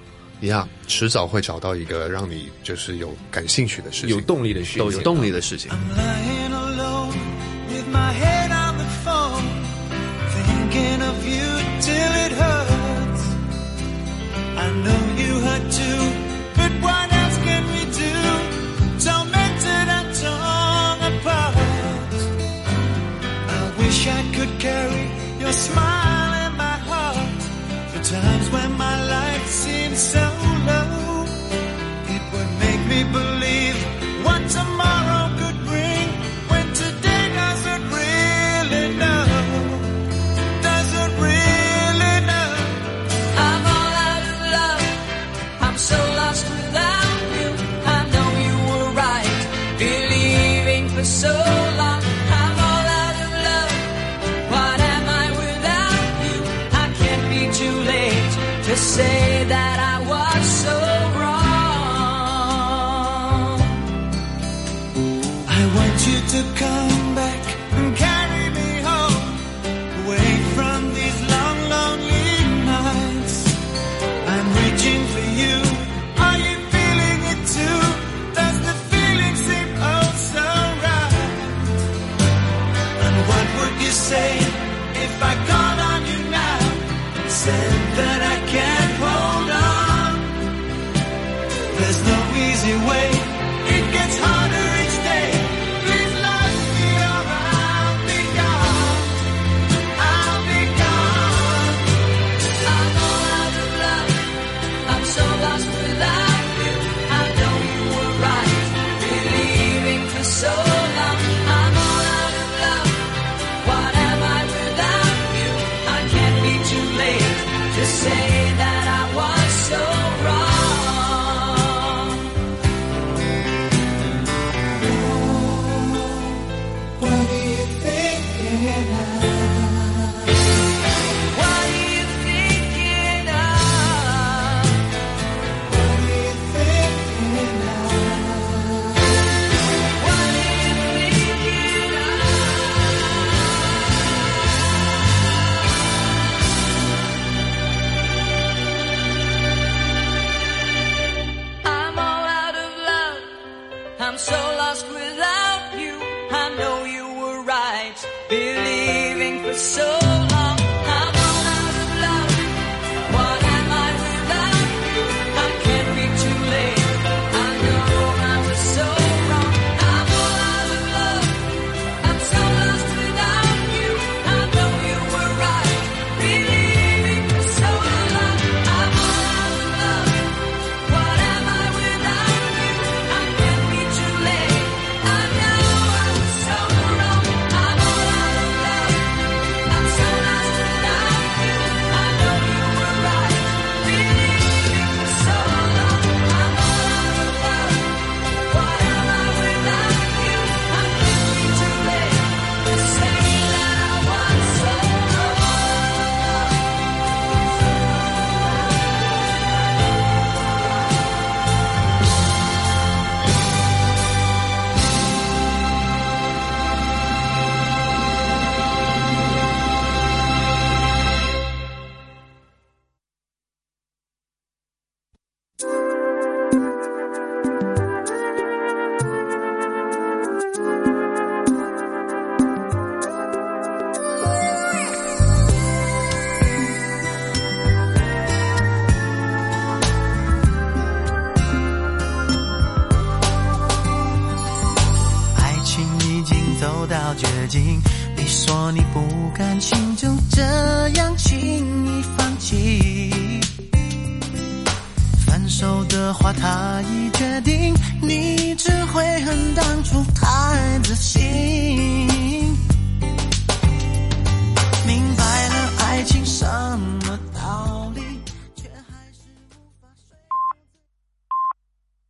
[SPEAKER 9] 一样，迟早会找到一个让你就是有感兴趣的事情，
[SPEAKER 7] 有动力的事情
[SPEAKER 9] 都有动力的事情。
[SPEAKER 12] lying me believe what tomorrow could bring when today doesn't really know. Doesn't really know.
[SPEAKER 13] I'm all out of love. I'm so lost without you. I know you were right, believing for so